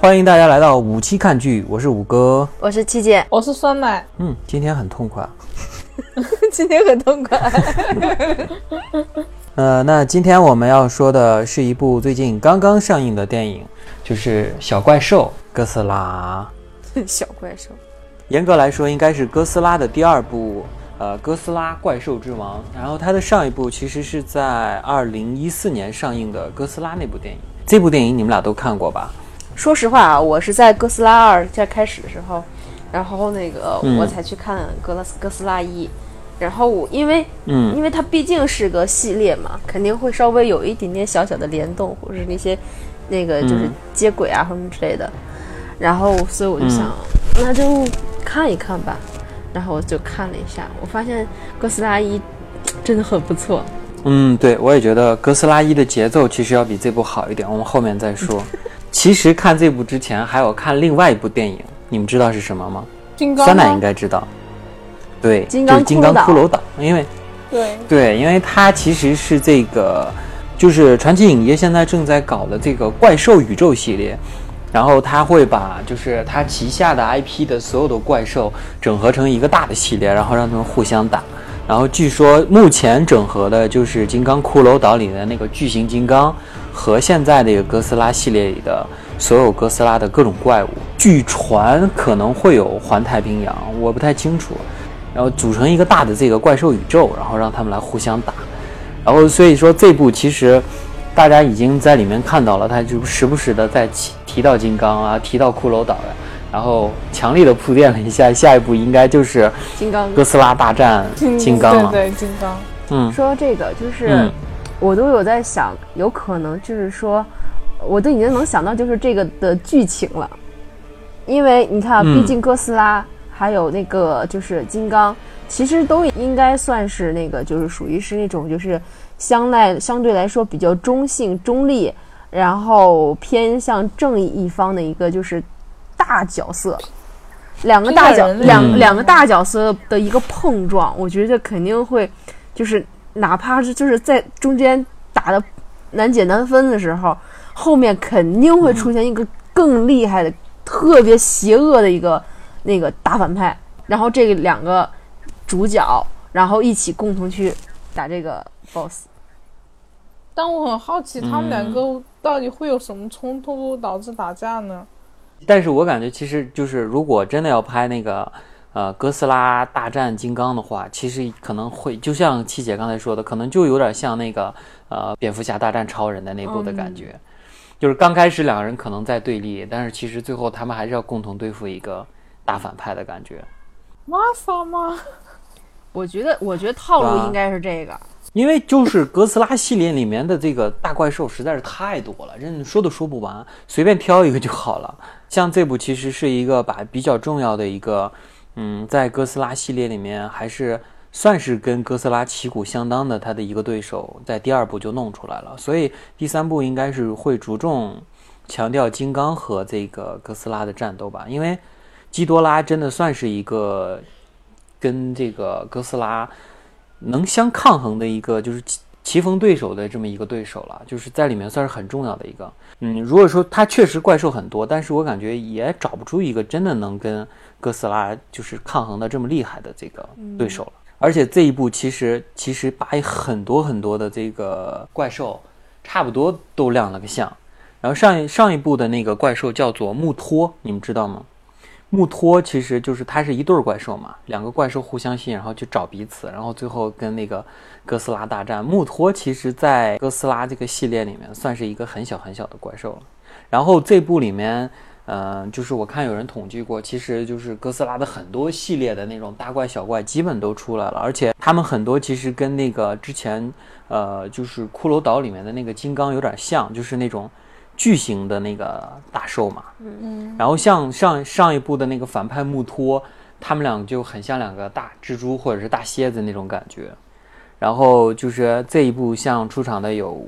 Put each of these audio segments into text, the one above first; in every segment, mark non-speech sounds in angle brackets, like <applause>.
欢迎大家来到五期看剧，我是五哥。我是七姐，我是酸奶，嗯，今天很痛快。<laughs> 今天很痛快。<laughs> 呃，那今天我们要说的是一部最近刚刚上映的电影，就是《小怪兽哥斯拉》。<laughs> 小怪兽，严格来说，应该是哥斯拉的第二部，呃，《哥斯拉：怪兽之王》。然后它的上一部其实是在二零一四年上映的《哥斯拉》那部电影。这部电影你们俩都看过吧？说实话啊，我是在哥斯拉二在开始的时候，然后那个嗯我才去看哥拉斯哥斯拉一，然后我因为嗯因为它毕竟是个系列嘛，肯定会稍微有一点点小小的联动，或者是那些那个就是嗯接轨啊什么之类的。然后所以我就想，嗯那就看一看吧。然后我就看了一下，我发现哥斯拉一真的很不错。嗯，对，我也觉得哥斯拉一的节奏其实要比这部好一点，我们后面再说。<laughs> 其实看这部之前还有看另外一部电影，你们知道是什么吗？金刚酸奶应该知道。对，金刚就是金刚骷髅骷髅岛，因为对，对，因为它其实是这个，就是传奇影业现在正在搞的这个怪兽宇宙系列，然后他会把就是他旗下的 IP 的所有的怪兽整合成一个大的系列，然后让他们互相打。然后据说目前整合的就是《金刚骷髅岛》里的那个巨型金刚，和现在这个哥斯拉系列里的所有哥斯拉的各种怪物。据传可能会有环太平洋，我不太清楚。然后组成一个大的这个怪兽宇宙，然后让他们来互相打。然后所以说这部其实大家已经在里面看到了，他就时不时的在提提到金刚啊，提到骷髅岛呀，然后强力的铺垫了一下，下一步应该就是金刚哥斯拉大战金刚了。对对，金刚，嗯说这个，就是、嗯我都有在想，有可能就是说，我都已经能想到就是这个的剧情了，因为你看毕竟哥斯拉还有那个就是金刚，其实都应该算是那个就是属于是那种就是相来相对来说比较中性中立，然后偏向正义一方的一个就是大角色。两个大角两嗯两个大角色的一个碰撞，我觉得肯定会，就是哪怕是就是在中间打的难解难分的时候，后面肯定会出现一个更厉害的、特别邪恶的一个那个大反派，然后这个两个主角，然后一起共同去打这个 BOSS。但我很好奇，他们两嗯个到底会有什么冲突导致打架呢？但是我感觉其实就是如果真的要拍那个呃哥斯拉大战金刚的话，其实可能会就像七姐刚才说的，可能就有点像那个呃蝙蝠侠大战超人的那部的感觉，就是刚开始两个人可能在对立，但是其实最后他们还是要共同对付一个大反派的感觉。玛莎吗？我觉得，我觉得套啊路应该是这个。因为就是哥斯拉系列里面的这个大怪兽实在是太多了，真的说都说不完，随便挑一个就好了。像这部其实是一个把比较重要的一个，嗯，在哥斯拉系列里面还是算是跟哥斯拉旗鼓相当的他的一个对手，在第二部就弄出来了，所以第三部应该是会着重强调金刚和这个哥斯拉的战斗吧，因为基多拉真的算是一个跟这个哥斯拉。能相抗衡的一个就是棋棋逢对手的这么一个对手了，就是在里面算是很重要的一个。嗯，如果说他确实怪兽很多，但是我感觉也找不出一个真的能跟哥斯拉就是抗衡的这么厉害的这个对手了。而且这一部其实其实把很多很多的这个怪兽差不多都亮了个相。然后上一上一部的那个怪兽叫做木托，你们知道吗？木托其实就是它是一对儿怪兽嘛，两个怪兽互相吸引，然后去找彼此，然后最后跟那个哥斯拉大战。木托其实在哥斯拉这个系列里面算是一个很小很小的怪兽了。然后这部里面，呃，就是我看有人统计过，其实就是哥斯拉的很多系列的那种大怪小怪基本都出来了，而且他们很多其实跟那个之前，呃，就是骷髅岛里面的那个金刚有点像，就是那种。巨型的那个大兽嘛，嗯嗯，然后像上上一部的那个反派木托，他们俩就很像两个大蜘蛛或者是大蝎子那种感觉。然后就是这一部像出场的有，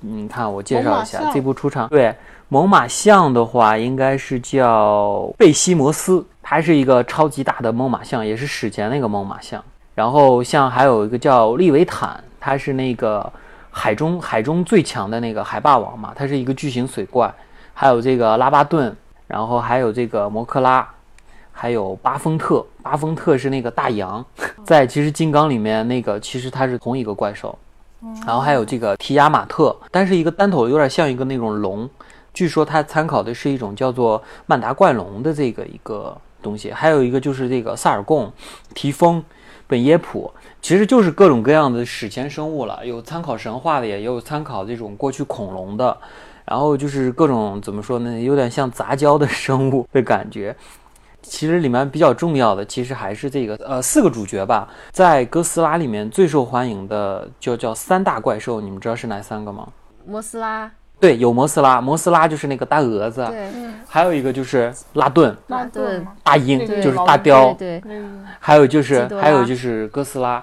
你看我介绍一下这部出场对猛犸象的话，应该是叫贝西摩斯，它是一个超级大的猛犸象，也是史前那个猛犸象。然后像还有一个叫利维坦，它是那个海中海中最强的那个海霸王嘛，它是一个巨型水怪。还有这个拉巴顿，然后还有这个摩克拉，还有巴丰特。巴丰特是那个大羊，在其实金刚里面那个其实它是同一个怪兽。然后还有这个提亚马特，但是一个单头有点像一个那种龙，据说它参考的是一种叫做曼达怪龙的这个一个东西。还有一个就是这个萨尔贡、提丰、本耶普，其实就是各种各样的史前生物了，有参考神话的，也有参考这种过去恐龙的，然后就是各种怎么说呢，有点像杂交的生物的感觉。其实里面比较重要的，其实还是这个呃四个主角吧。在哥斯拉里面最受欢迎的就叫三大怪兽，你们知道是哪三个吗？摩斯拉，对，有摩斯拉，摩斯拉就是那个大蛾子，对，还有一个就是拉顿，拉顿，大鹰就是大雕，对，那个还有就是还有就是哥斯拉，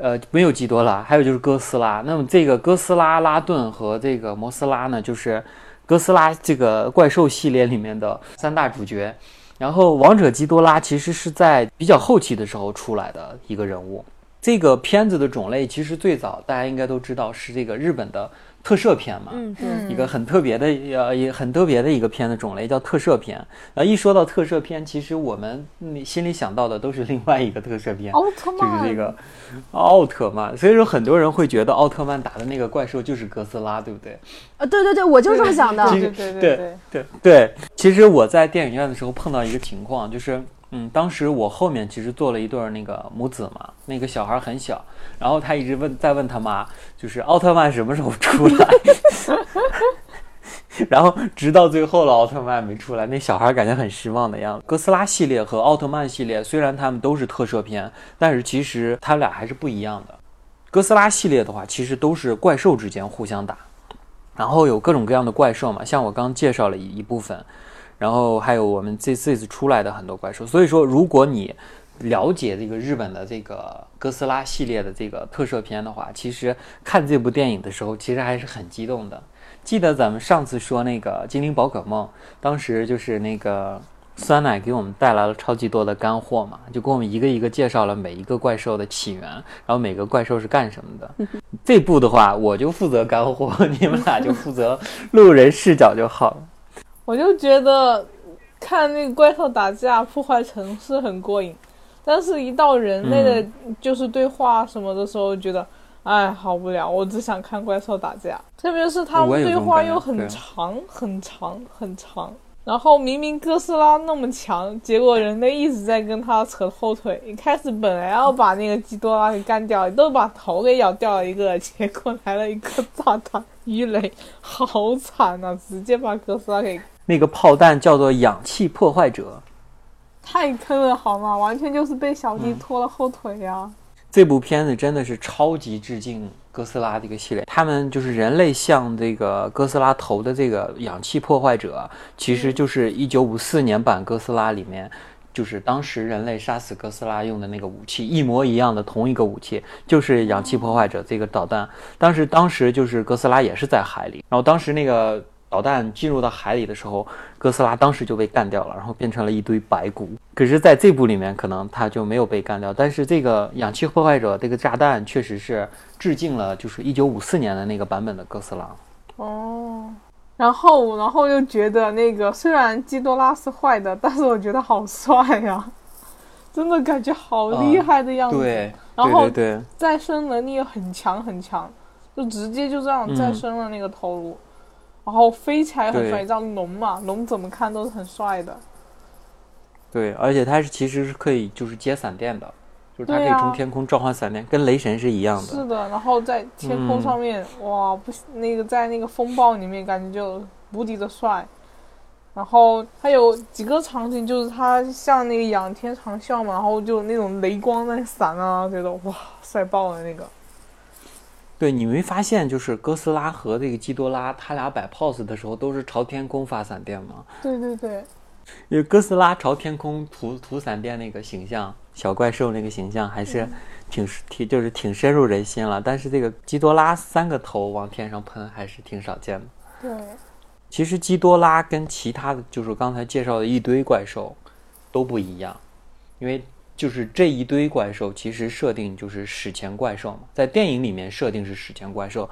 呃，没有基多拉，还有就是哥斯拉。那么这个哥斯拉、拉顿和这个摩斯拉呢，就是哥斯拉这个怪兽系列里面的三大主角。然后王者基多拉其实是在比较后期的时候出来的一个人物。这个片子的种类其实最早大家应该都知道是这个日本的特摄片嘛，嗯，一个很特别的呃也很特别的一个片的种类叫特摄片。然后一说到特摄片，其实我们嗯心里想到的都是另外一个特摄片，奥特曼就是曼这个奥特曼。所以说很多人会觉得奥特曼打的那个怪兽就是哥斯拉，对不对？啊，对对对，我就这么想的。对对对对对，其实我在电影院的时候碰到一个情况，就是嗯，当时我后面其实坐了一对儿那个母子嘛，那个小孩很小，然后他一直问在问他妈，就是奥特曼什么时候出来，<laughs> 然后直到最后了，奥特曼没出来，那小孩感觉很失望的样子。哥斯拉系列和奥特曼系列虽然他们都是特摄片，但是其实他俩还是不一样的。哥斯拉系列的话，其实都是怪兽之间互相打，然后有各种各样的怪兽嘛，像我刚介绍了一一部分，然后还有我们这这次出来的很多怪兽。所以说，如果你了解这个日本的这个哥斯拉系列的这个特摄片的话，其实看这部电影的时候，其实还是很激动的。记得咱们上次说那个《精灵宝可梦》，当时就是那个酸奶给我们带来了超级多的干货嘛，就给我们一个一个介绍了每一个怪兽的起源，然后每个怪兽是干什么的。<laughs> 这部的话，我就负责干货，你们俩就负责路人视角就好了。我就觉得看那个怪兽打架破坏城市很过瘾，但是一到人类的就是对话什么的时候，觉得哎好无聊，我只想看怪兽打架，特别是他们对话又很长很长很长。然后明明哥斯拉那么强，结果人类一直在跟他扯后腿。一开始本来要把那个基多拉给干掉，都把头给咬掉了一个，结果来了一个炸弹鱼雷，好惨啊！直接把哥斯拉给那个炮弹叫做氧气破坏者。太坑了好吗？完全就是被小嗯弟拖了后腿呀、这部片子真的是超级致敬哥斯拉的一个系列，他们就是人类向这个哥斯拉投的这个氧气破坏者，其实就是一九五四年版哥斯拉里面，就是当时人类杀死哥斯拉用的那个武器，一模一样的同一个武器，就是氧气破坏者这个导弹。当时当时就是哥斯拉也是在海里，然后当时那个导弹进入到海里的时候，哥斯拉当时就被干掉了，然后变成了一堆白骨。可是在这部里面，可能他就没有被干掉，但是这个氧气破坏者这个炸弹确实是致敬了，就是一九五四年的那个版本的哥斯拉。哦，然后然后又觉得那个虽然基多拉是坏的，但是我觉得好帅呀、真的感觉好厉害的样子。对，然后再生能力又很强很强，就直接就这样嗯再生了那个头颅，然后飞起来很帅，对你知道龙嘛，龙怎么看都是很帅的。对，而且它是其实是可以就是接闪电的，就是它可以从天空召唤闪电，跟雷神是一样的。是的，然后在天空嗯上面，哇，不，那个在那个风暴里面感觉就无敌的帅。然后它有几个场景，就是它像那个仰天长啸嘛，然后就那种雷光在闪啊，觉得哇，帅爆了那个。对，你没发现就是哥斯拉和这个基多拉，他俩摆 pose 的时候都是朝天空发闪电吗？对对对，因为哥斯拉朝天空吐吐闪电那个形象，小怪兽那个形象还是挺挺就是挺深入人心了。但是这个基多拉三个头往天上喷还是挺少见的。对，其实基多拉跟其他的就是刚才介绍的一堆怪兽都不一样，因为就是这一堆怪兽其实设定就是史前怪兽嘛，在电影里面设定是史前怪兽，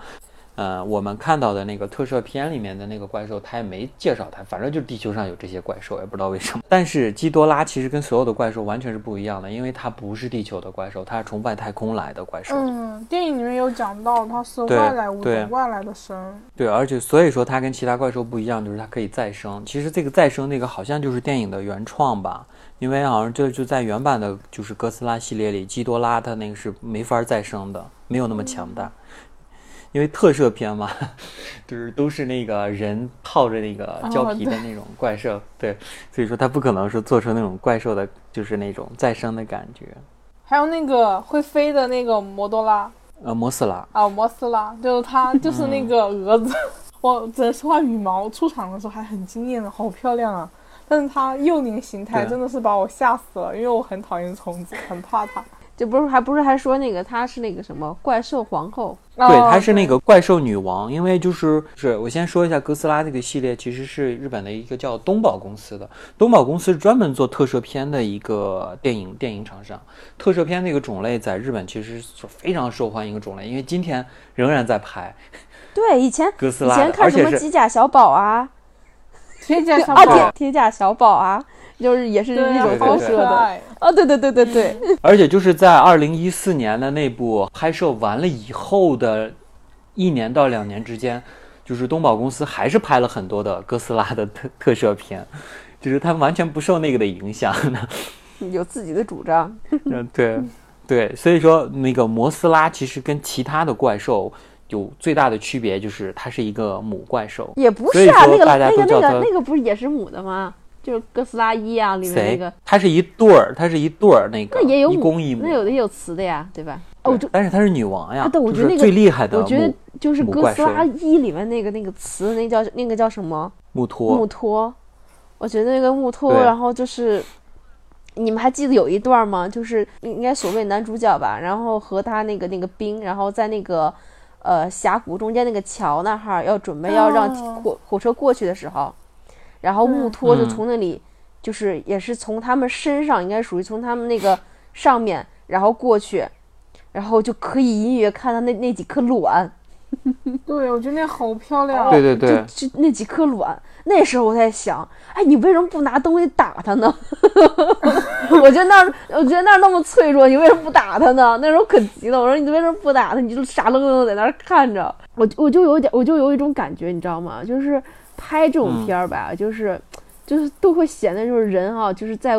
呃，我们看到的那个特摄片里面的那个怪兽，它也没介绍它，反正就是地球上有这些怪兽，也不知道为什么。但是基多拉其实跟所有的怪兽完全是不一样的，因为它不是地球的怪兽，它是从外太空来的怪兽。嗯，电影里面有讲到它是外来物种，外来的生。对，而且所以说它跟其他怪兽不一样，就是它可以再生。其实这个再生那个好像就是电影的原创吧，因为好像就就在原版的就是哥斯拉系列里，基多拉它那个是没法再生的，没有那么强大。因为特摄片嘛，<laughs> 就是都是那个人套着那个胶皮的那种怪兽，对，所以说它不可能是做出那种怪兽的，就是那种再生的感觉。还有那个会飞的那个摩多拉呃，摩斯拉，啊，摩斯拉，就是它，<laughs> 就是那个蛾子。<laughs> 我只能说话，羽毛出场的时候还很惊艳的，好漂亮啊！但是它幼年形态真的是把我吓死了，因为我很讨厌虫子，<laughs> 很怕它。就不是还不是还说那个她是那个什么怪兽皇后？对，哦她是那个怪兽女王，因为就是是我先说一下哥斯拉这个系列，其实是日本的一个叫东宝公司的，东宝公司是专门做特摄片的一个电影电影厂商。特摄片那个种类在日本其实是非常受欢迎的种类，因为今天仍然在拍对，以前以哥斯拉以，前看什么机甲小宝啊，铁甲小啊宝铁铁甲小宝啊，就是也是对啊那种对对特摄的。好可爱。哦，对对对对对，而且就是在二零一四年的那部拍摄完了以后的一年到两年之间，就是东宝公司还是拍了很多的哥斯拉的特特摄片，就是他们完全不受那个的影响的。有自己的主张。嗯，对，对，所以说那个摩斯拉其实跟其他的怪兽有最大的区别，就是它是一个母怪兽。也不是啊，那个那个那个那个不是也是母的吗？就是哥斯拉一啊里面那个，？它是一对儿，它是一对儿，那个那也有母公一母那。有的也有雌的呀，对吧？哦，但是它是女王呀，啊对我就是觉得那个最厉害的我觉得就是哥斯拉一里面那个那个雌，那叫那个叫什么？木托。木托。我觉得那个木托，然后就是。你们还记得有一段吗？就是应该所谓男主角吧，然后和他那个那个兵，然后在那个呃峡谷中间那个桥那哈儿要准备要让哦。火火车过去的时候，然后木托就嗯。从那里，就是也是从他们身上，应该属于从他们那个上面，然后过去，然后就可以隐约看到那那几颗卵，<laughs> 对，我觉得那好漂亮。对对对，就就那几颗卵。那时候我在想，哎，你为什么不拿东西打它呢？<laughs> 我觉得那儿，我觉得那儿那么脆弱，你为什么不打它呢？那时候可急了，我说你为什么不打它？你就傻愣愣的在那儿看着。我我就有点，我就有一种感觉，你知道吗？就是拍这种片儿吧，就是就是都会显得就是人啊，就是在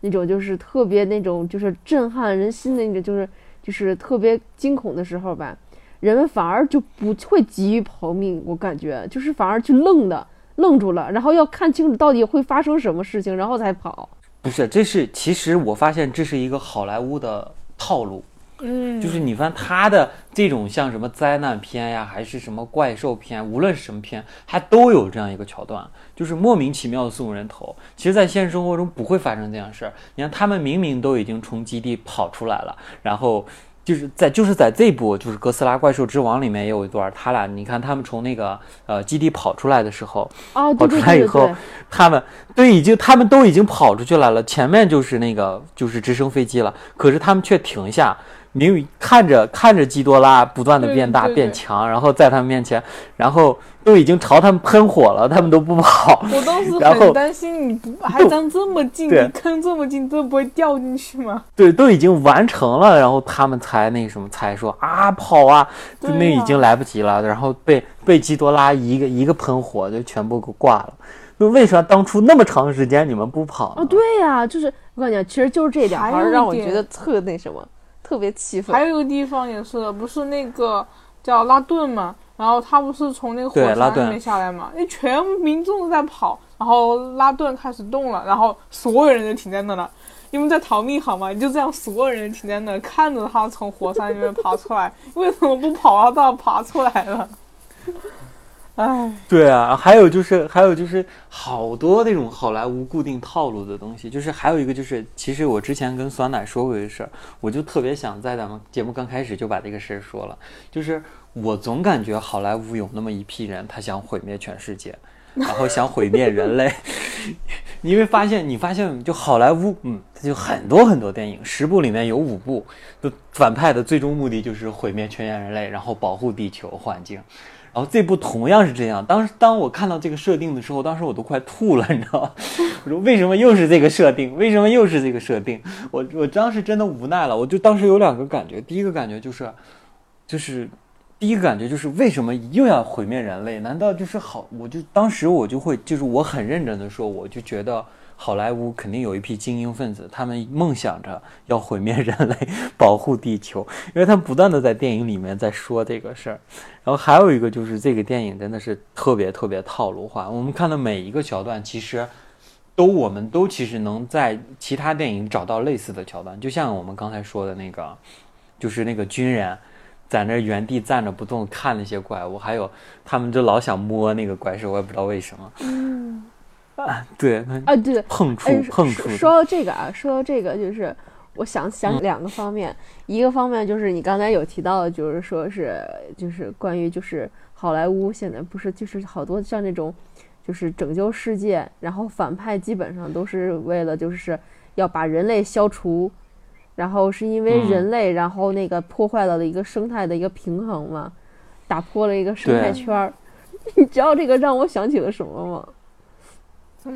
那种就是特别那种就是震撼人心的那种就是就是特别惊恐的时候吧，人们反而就不会急于逃命，我感觉就是反而去愣的愣住了，然后要看清楚到底会发生什么事情，然后才跑。不是，这是其实我发现这是一个好莱坞的套路，嗯，就是你发现他的这种像什么灾难片呀，还是什么怪兽片，无论是什么片，它都有这样一个桥段，就是莫名其妙的送人头。其实，在现实生活中不会发生这样事儿。你看，他们明明都已经从基地跑出来了，然后。就是在就是在这部就是《哥斯拉怪兽之王》里面也有一段，他俩你看他们从那个呃基地跑出来的时候，哦，跑出来以后他们对已经他们都已经跑出去来了，前面就是那个就是直升飞机了，可是他们却停下，明明看着看着基多拉不断的变大变强，然后在他们面前，然后都已经朝他们喷火了，他们都不跑。<laughs> 我当时很担心，你不还站这么近，对你坑这么近，这不会掉进去吗？对，都已经完成了，然后他们才那什么，才说啊跑啊，就那已经来不及了，然后被被基多拉一个一个喷火就全部给挂了。那为啥当初那么长时间你们不跑啊？哦，对呀、就是我感觉其实就是这点还让我觉得特那什么，特别气愤。还有一个地方也是，不是那个叫拉顿嘛，然后他不是从那个火山里面下来嘛，那全民众都在跑，然后拉顿开始动了，然后所有人就停在那了。你们在逃命好吗？你就这样，所有人停在那，看着他从火山里面爬出来，为什么不跑啊？他爬出来了。唉，对啊，还有就是，还有就是好多那种好莱坞固定套路的东西，就是还有一个就是，其实我之前跟酸奶说过一个事儿，我就特别想在咱们节目刚开始就把这个事儿说了，就是我总感觉好莱坞有那么一批人，他想毁灭全世界，<laughs> 然后想毁灭人类。你会发现，你发现就好莱坞，嗯，它就很多很多电影，十部里面有五部，就反派的最终目的就是毁灭全人类，然后保护地球环境。然后这部同样是这样。当时当我看到这个设定的时候，当时我都快吐了，你知道吗？<laughs> 我说为什么又是这个设定？为什么又是这个设定？我我当时真的无奈了。我就当时有两个感觉，第一个感觉就是，就是第一个感觉就是为什么又要毁灭人类？难道就是好？我就当时我就会就是我很认真的说，我就觉得。好莱坞肯定有一批精英分子，他们梦想着要毁灭人类，保护地球，因为他们不断的在电影里面在说这个事儿。然后还有一个就是这个电影真的是特别特别套路化，我们看的每一个桥段，其实都我们都其实能在其他电影找到类似的桥段，就像我们刚才说的那个，就是那个军人在那原地站着不动看那些怪物，还有他们就老想摸那个怪兽，我也不知道为什么。<laughs> 啊，对啊，对，碰触哎碰触。说到这个啊，说到这个，就是我想想两个方面，一个方面就是你刚才有提到的，就是说是就是关于就是好莱坞现在不是就是好多像那种就是拯救世界，然后反派基本上都是为了就是要把人类消除，然后是因为人类，然后那个破坏了的一个生态的一个平衡嘛，打破了一个生态圈儿。<laughs> 你知道这个让我想起了什么吗？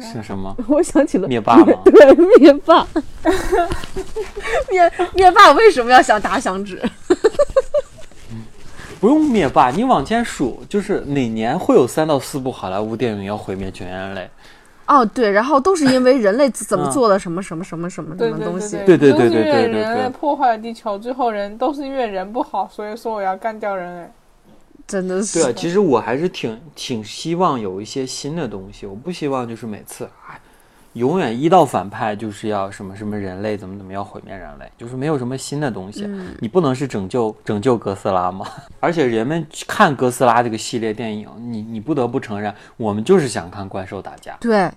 是什么？<laughs> 我想起了灭霸吗？<laughs> 对，灭霸。<laughs> 灭灭霸为什么要想打响指？不用灭霸，你往前数，就是哪年会有三到四部好莱坞电影要毁灭全人类？哦，对，然后都是因为人类怎么做了什么什么什么什么什么东西？对对对对对对，对对人类破坏了地球，最后人都是因为人不好，所以说我要干掉人类。真的是。对啊，其实我还是挺挺希望有一些新的东西，我不希望就是每次哎，永远一到反派就是要什么什么人类怎么怎么要毁灭人类，就是没有什么新的东西。嗯你不能是拯救拯救哥斯拉吗？<laughs> 而且人们看哥斯拉这个系列电影，你你不得不承认，我们就是想看怪兽打架。对，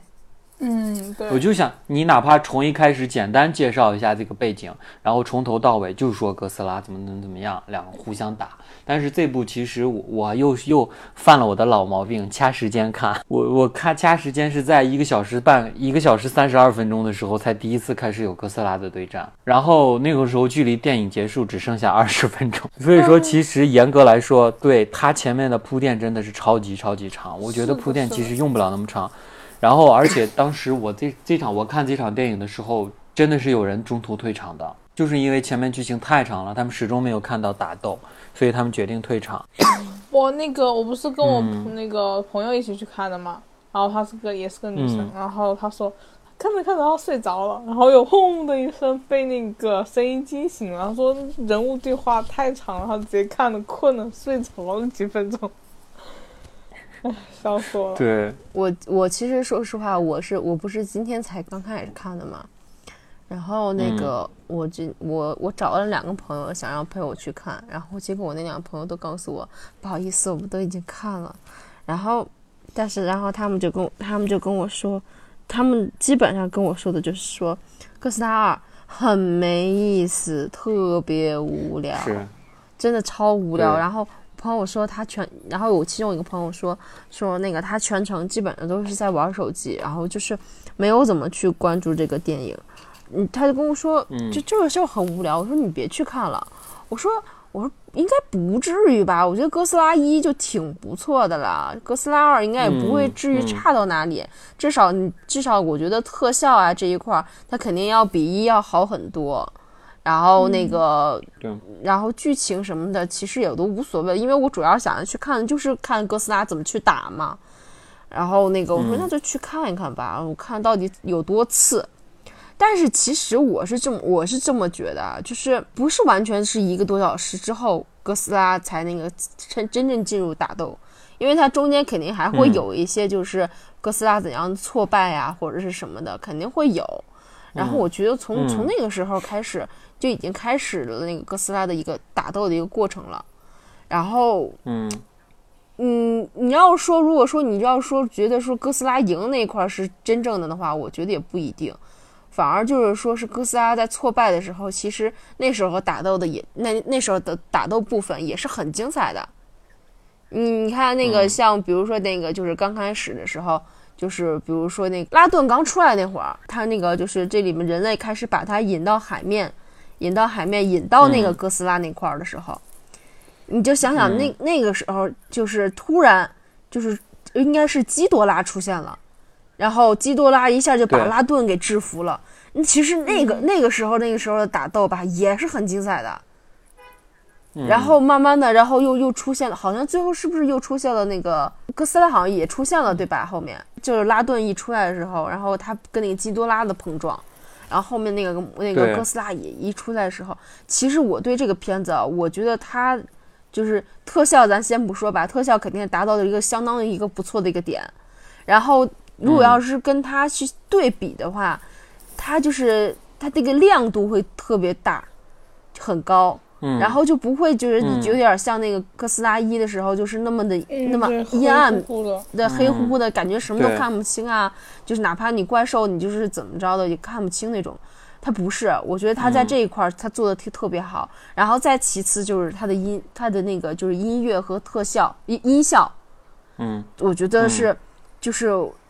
嗯，对。我就想，你哪怕从一开始简单介绍一下这个背景，然后从头到尾就说哥斯拉怎么能怎么样，两个互相打。但是这部其实我我又又犯了我的老毛病，掐时间看。<laughs> 我我看掐时间是在一个小时半、一个小时三十二分钟的时候才第一次开始有哥斯拉的对战，然后那个时候距离电影结束只剩下二十 <laughs> 分钟。所以说，其实严格来说，对它前面的铺垫真的是超级超级长。我觉得铺垫其实用不了那么长。然后，而且当时我这这场我看这场电影的时候，真的是有人中途退场的，就是因为前面剧情太长了，他们始终没有看到打斗，所以他们决定退场。<coughs> 我那个我不是跟我嗯。那个朋友一起去看的嘛，然后她是个也是个女生，嗯。然后她说看着看着她睡着了，然后有轰的一声被那个声音惊醒了，她说人物对话太长了，她直接看的困了睡着了几分钟，哎，<laughs> 笑死我了。对，我我其实说实话，我是我不是今天才刚开始看的嘛，然后那个、我这我我找了两个朋友想要陪我去看，然后结果我那两个朋友都告诉我不好意思，我们都已经看了，然后但是然后他们就跟我他们就跟我说，他们基本上跟我说的就是说哥斯拉二很没意思，特别无聊，是，真的超无聊。然后朋友说他全，然后我其中一个朋友说说那个他全程基本上都是在玩手机，然后就是没有怎么去关注这个电影。嗯，他就跟我说，嗯就这个就很无聊。我说你别去看了。我说我说应该不至于吧？我觉得哥斯拉一就挺不错的了，哥斯拉二应该也不会嗯至于嗯差到哪里。至少你至少我觉得特效啊这一块儿，它肯定要比一要好很多。然后那个，对然后剧情什么的，其实也都无所谓，因为我主要想要去看就是看哥斯拉怎么去打嘛。然后那个我说嗯那就去看一看吧，我看到底有多次。但是其实我是这么我是这么觉得啊，就是不是完全是一个多小时之后哥斯拉才那个真真正进入打斗，因为它中间肯定还会嗯有一些就是哥斯拉怎样挫败呀、或者是什么的，肯定会有。然后我觉得从、嗯从那个时候开始就已经开始了那个哥斯拉的一个打斗的一个过程了。然后嗯嗯，你要说如果说你要说觉得说哥斯拉赢那一块儿是真正的的话，我觉得也不一定，反而就是说是哥斯拉在挫败的时候，其实那时候打斗的也那那时候的打斗部分也是很精彩的。你，你看那个嗯像比如说那个就是刚开始的时候。就是比如说那个拉顿刚出来那会儿，他那个就是这里面人类开始把它引到海面，引到海面，引到那个嗯哥斯拉那块儿的时候，你就想想那、那个时候，就是突然就是应该是基多拉出现了，然后基多拉一下就把拉顿给制服了。那其实那个、那个时候那个时候的打斗吧，也是很精彩的。嗯然后慢慢的，然后又又出现了，好像最后是不是又出现了那个哥斯拉？好像也出现了，对吧？后面就是拉顿一出来的时候，然后他跟那个基多拉的碰撞，然后后面那个那个哥斯拉也一出来的时候，其实我对这个片子啊，我觉得它就是特效，咱先不说吧，特效肯定达到了一个相当的一个不错的一个点。然后如果要是跟它去对比的话，它就是它这个亮度会特别大，很高。嗯，然后就不会就是有点像那个哥斯拉一的时候，就是那么的、嗯那么阴暗的的黑乎乎的感觉，什么都看不清啊。就是哪怕你怪兽，你就是怎么着的也看不清那种。它不是，我觉得他在嗯这一块儿他做的特特别好。然后再其次就是他的音，他的那个就是音乐和特效音音效，嗯我觉得是，就是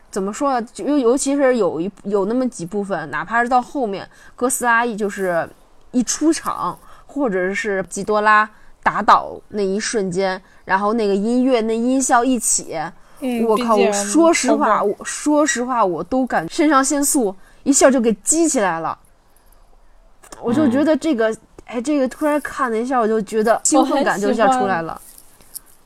怎么说呢？就尤尤其是有一有那么几部分，哪怕是到后面哥斯拉一就是一出场，或者是基多拉打倒那一瞬间，然后那个音乐那音效一起，嗯，我靠！我说实话，我说实话，我都感肾上腺素一下就给激起来了。我就觉得这个，哎，这个突然看了一下，我就觉得兴奋感就一下出来了。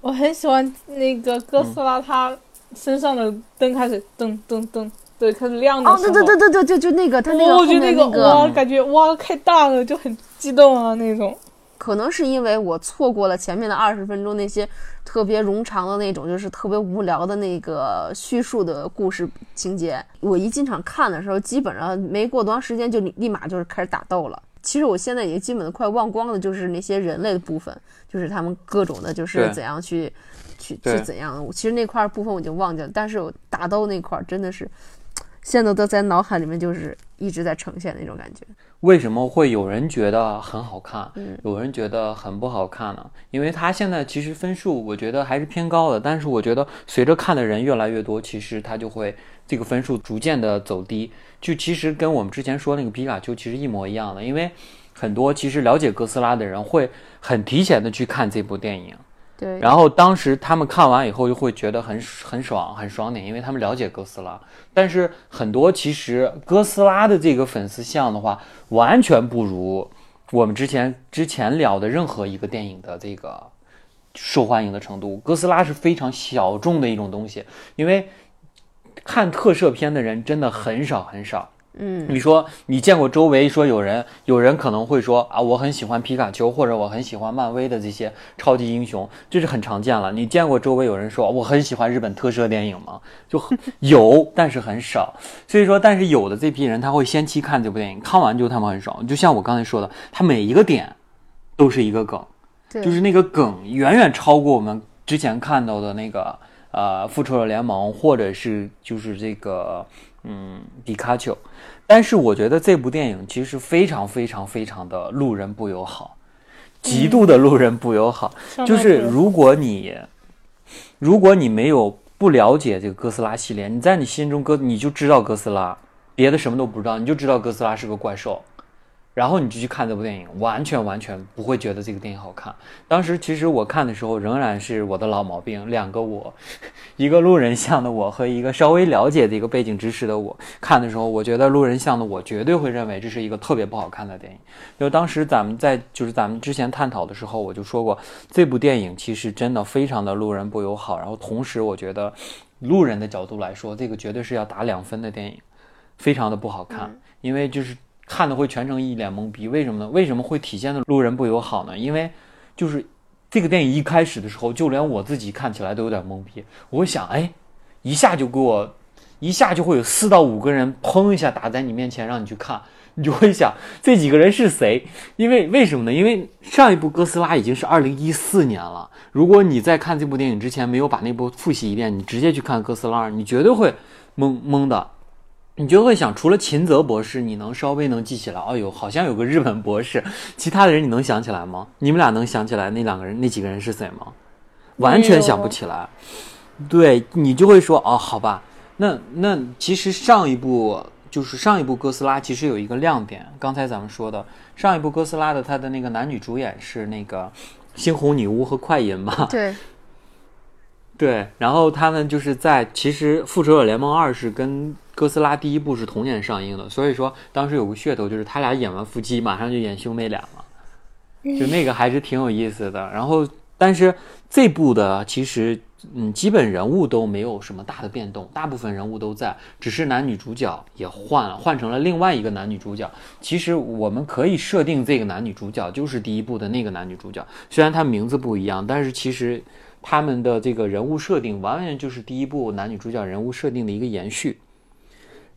我很喜欢那个哥斯拉，他身上的灯开始噔噔噔，对，开始亮的哦。对对对对对，就那个他那个哦后我觉得那面那个，哇，感觉哇太大了，就很激动啊那种。可能是因为我错过了前面的二十分钟那些特别冗长的那种，就是特别无聊的那个叙述的故事情节。我一进场看的时候，基本上没过多长时间就立立马就是开始打斗了。其实我现在也基本都快忘光了，就是那些人类的部分，就是他们各种的，就是怎样去去去怎样。我其实那块儿部分我已经忘记了，但是我打斗那块儿真的是，现在都在脑海里面就是一直在呈现那种感觉。为什么会有人觉得很好看，嗯有人觉得很不好看呢？因为它现在其实分数我觉得还是偏高的，但是我觉得随着看的人越来越多，其实它就会这个分数逐渐的走低。就其实跟我们之前说那个皮卡丘其实一模一样的，因为很多其实了解哥斯拉的人会很提前的去看这部电影。对，然后当时他们看完以后就会觉得很很爽很爽点，因为他们了解哥斯拉。但是很多其实哥斯拉的这个粉丝像的话，完全不如我们之前之前聊的任何一个电影的这个受欢迎的程度。哥斯拉是非常小众的一种东西，因为看特摄片的人真的很少很少。嗯，你说你见过周围说有人，有人可能会说啊，我很喜欢皮卡丘，或者我很喜欢漫威的这些超级英雄，这是很常见了。你见过周围有人说我很喜欢日本特摄电影吗？就很有，但是很少。所以说，但是有的这批人他会先期看这部电影，看完之后他们很爽。就像我刚才说的，他每一个点都是一个梗，就是那个梗远远超过我们之前看到的那个呃复仇者联盟，或者是就是这个嗯皮卡丘。但是我觉得这部电影其实非常非常非常的路人不友好，极度的路人不友好。就是如果你如果你没有不了解这个哥斯拉系列，你在你心中哥你就知道哥斯拉，别的什么都不知道，你就知道哥斯拉是个怪兽。然后你就去看这部电影，完全完全不会觉得这个电影好看。当时其实我看的时候，仍然是我的老毛病，两个我，一个路人向的我和一个稍微了解的一个背景知识的我看的时候，我觉得路人向的我绝对会认为这是一个特别不好看的电影。就当时咱们在就是咱们之前探讨的时候，我就说过，这部电影其实真的非常的路人不友好。然后同时，我觉得路人的角度来说，这个绝对是要打两分的电影，非常的不好看，因为就是。看的会全程一脸懵逼，为什么呢？为什么会体现的路人不友好呢？因为就是这个电影一开始的时候，就连我自己看起来都有点懵逼。我想，哎，一下就给我，一下就会有四到五个人砰一下打在你面前，让你去看，你就会想这几个人是谁？因为为什么呢？因为上一部哥斯拉已经是二零一四年了。如果你在看这部电影之前没有把那部复习一遍，你直接去看哥斯拉二，你绝对会懵懵的。你就会想，除了秦泽博士，你能稍微能记起来？哦呦，好像有个日本博士，其他的人你能想起来吗？你们俩能想起来那两个人、那几个人是谁吗？完全想不起来。对你就会说，哦，好吧，那那其实上一部就是上一部哥斯拉，其实有一个亮点，刚才咱们说的上一部哥斯拉的它的那个男女主演是那个猩红女巫和快银嘛，对，对，然后他们就是在其实《复仇者联盟二》是跟哥斯拉第一部是同年上映的，所以说当时有个噱头就是他俩演完夫妻马上就演兄妹俩嘛，就那个还是挺有意思的。然后但是这部的其实嗯基本人物都没有什么大的变动，大部分人物都在，只是男女主角也换了，换成了另外一个男女主角。其实我们可以设定这个男女主角就是第一部的那个男女主角，虽然他名字不一样，但是其实。他们的这个人物设定完全就是第一部男女主角人物设定的一个延续。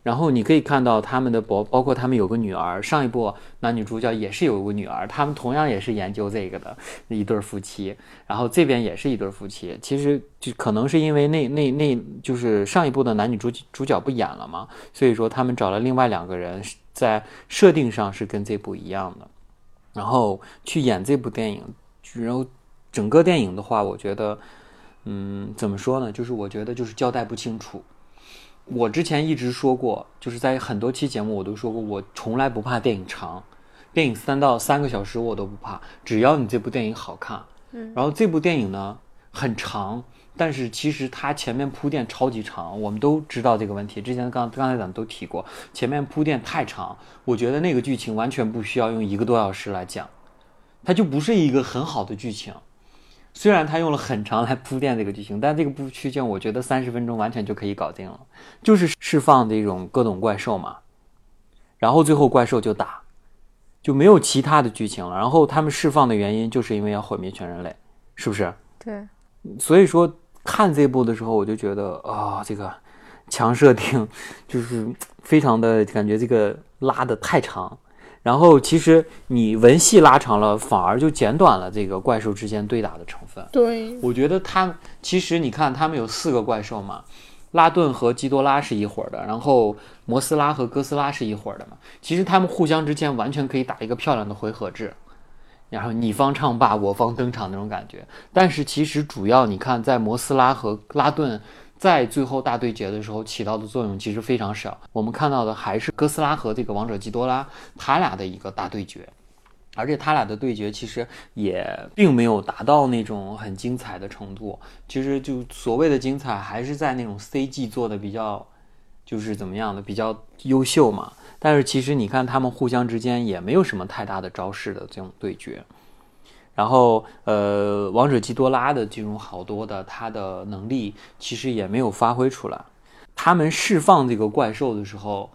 然后你可以看到他们的包，包括他们有个女儿，上一部男女主角也是有个女儿，他们同样也是研究这个的一对夫妻。然后这边也是一对夫妻，其实就可能是因为那那那就是上一部的男女主主角不演了嘛，所以说他们找了另外两个人，在设定上是跟这部一样的，然后去演这部电影，然后。整个电影的话，我觉得，嗯，怎么说呢？就是我觉得就是交代不清楚。我之前一直说过，就是在很多期节目我都说过，我从来不怕电影长，电影三到三个小时我都不怕，只要你这部电影好看。嗯。然后这部电影呢很长，但是其实它前面铺垫超级长，我们都知道这个问题。之前刚刚才咱们都提过，前面铺垫太长，我觉得那个剧情完全不需要用一个多小时来讲，它就不是一个很好的剧情。虽然他用了很长来铺垫这个剧情，但这个部区间我觉得三十分钟完全就可以搞定了，就是释放这种各种怪兽嘛，然后最后怪兽就打，就没有其他的剧情了。然后他们释放的原因就是因为要毁灭全人类，是不是？对。所以说看这部的时候，我就觉得啊，这个强设定 <laughs> 就是非常的感觉这个拉的太长。然后其实你文戏拉长了，反而就减短了这个怪兽之间对打的成分。对，我觉得他其实你看他们有四个怪兽嘛，拉顿和基多拉是一伙的，然后摩斯拉和哥斯拉是一伙的嘛。其实他们互相之间完全可以打一个漂亮的回合制，然后你方唱罢我方登场那种感觉。但是其实主要你看在摩斯拉和拉顿。在最后大对决的时候起到的作用其实非常少，我们看到的还是哥斯拉和这个王者基多拉他俩的一个大对决，而且他俩的对决其实也并没有达到那种很精彩的程度，其实就所谓的精彩还是在那种 CG 做的比较，就是怎么样的比较优秀嘛。但是其实你看他们互相之间也没有什么太大的招式的这种对决。然后，呃，王者基多拉的这种好多的他的能力其实也没有发挥出来。他们释放这个怪兽的时候，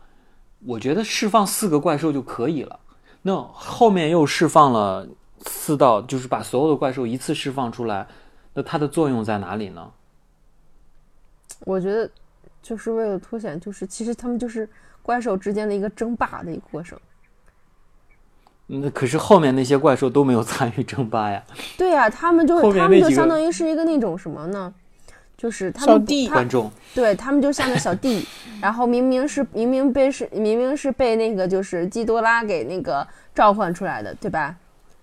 我觉得释放四个怪兽就可以了。那后面又释放了四道，就是把所有的怪兽一次释放出来，那它的作用在哪里呢？我觉得就是为了凸显，就是其实他们就是怪兽之间的一个争霸的一个过程。那可是后面那些怪兽都没有参与争霸呀。<laughs> 对呀，他们就是他们就相当于是一个那种什么呢？就是他们观众，对他们就像个小弟。<laughs> 然后明明是明明被是明明是被那个就是基多拉给那个召唤出来的，对吧？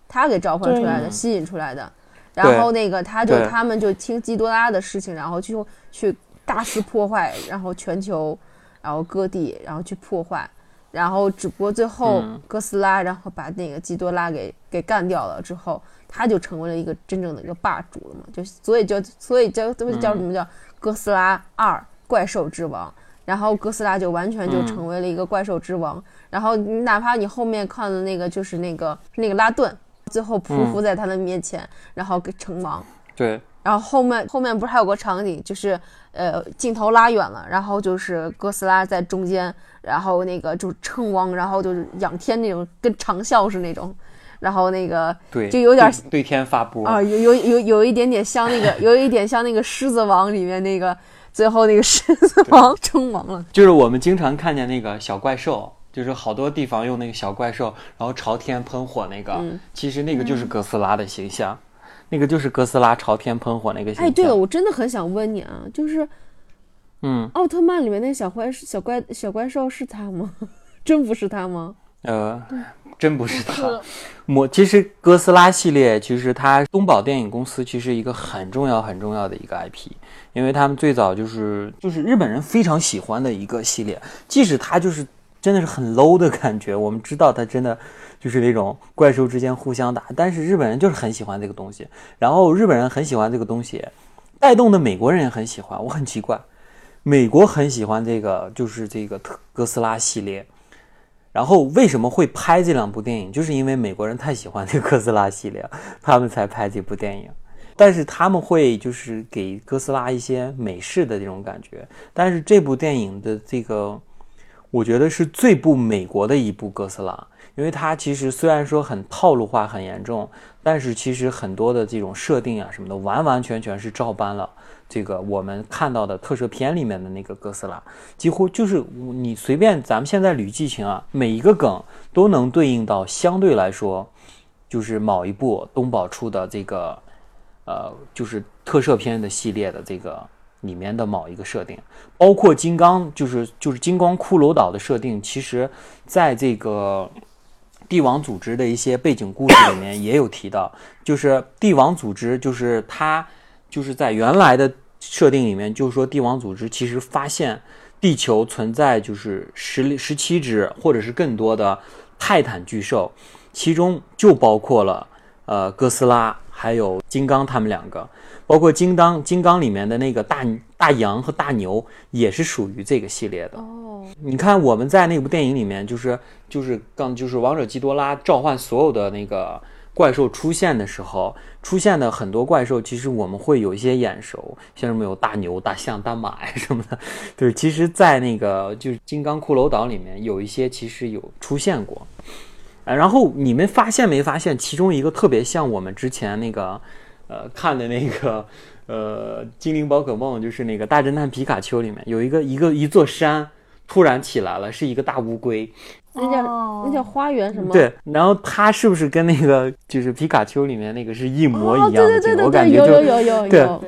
他给召唤出来的，吸引出来的。然后那个他就他们就听基多拉的事情，然后就去大肆破坏，然后全球，然后各地，然后去破坏。然后，只不过最后哥斯拉，然后把那个基多拉给给干掉了之后，他就成为了一个真正的一个霸主了嘛？就所以叫所以叫都叫什么叫哥斯拉二怪兽之王？然后哥斯拉就完全就成为了一个怪兽之王。然后你哪怕你后面看的那个就是那个那个拉顿，最后匍匐在他的面前，然后给成王。对。然后后面后面不是还有个场景，就是呃镜头拉远了，然后就是哥斯拉在中间，然后那个就是称王，然后就是仰天那种，跟长啸是那种，然后那个对，就有点对天发波啊，有有有有一点点像那个，有一点像那个狮子王里面那个最后那个狮子王 <laughs> 称王了。就是我们经常看见那个小怪兽，就是好多地方用那个小怪兽，然后朝天喷火那个，其实那个就是哥斯拉的形象。那个就是哥斯拉朝天喷火那个。哎，对了，我真的很想问你啊，就是，嗯，奥特曼里面那小怪小怪小怪兽是他吗？<laughs> 真不是他吗？呃，真不是他。我其实哥斯拉系列，其实它东宝电影公司其实一个很重要很重要的一个 IP，因为他们最早就是就是日本人非常喜欢的一个系列，即使它就是真的是很 low 的感觉。我们知道它真的就是那种怪兽之间互相打，但是日本人就是很喜欢这个东西，然后日本人很喜欢这个东西，带动的美国人也很喜欢。我很奇怪，美国很喜欢这个，就是这个哥斯拉系列。然后为什么会拍这两部电影？就是因为美国人太喜欢这个哥斯拉系列，他们才拍这部电影。但是他们会就是给哥斯拉一些美式的这种感觉。但是这部电影的这个，我觉得是最不美国的一部哥斯拉，因为它其实虽然说很套路化、很严重，但是其实很多的这种设定啊什么的，完完全全是照搬了。这个我们看到的特摄片里面的那个哥斯拉，几乎就是你随便咱们现在捋剧情啊，每一个梗都能对应到相对来说，就是某一部东宝出的这个，呃，就是特摄片的系列的这个里面的某一个设定，包括金刚，就是就是金光骷髅岛的设定，其实在这个帝王组织的一些背景故事里面也有提到，就是帝王组织就是它。就是在原来的设定里面，就是说帝王组织其实发现地球存在就是十十七只或者是更多的泰坦巨兽，其中就包括了呃哥斯拉还有金刚他们两个，包括金刚金刚里面的那个大大羊和大牛也是属于这个系列的。哦，你看我们在那部电影里面，就是就是刚就是王者基多拉召唤所有的那个。怪兽出现的时候，出现的很多怪兽，其实我们会有一些眼熟，像什么有大牛、大象、大马呀什么的。对，其实，在那个就是金刚骷髅岛里面，有一些其实有出现过。啊，然后你们发现没发现，其中一个特别像我们之前那个，呃，看的那个，呃，精灵宝可梦，就是那个大侦探皮卡丘里面有一个一个一座山突然起来了，是一个大乌龟。那叫那叫花园什么？对，然后它是不是跟那个就是皮卡丘里面那个是一模一样的？对对对对，有有有有有。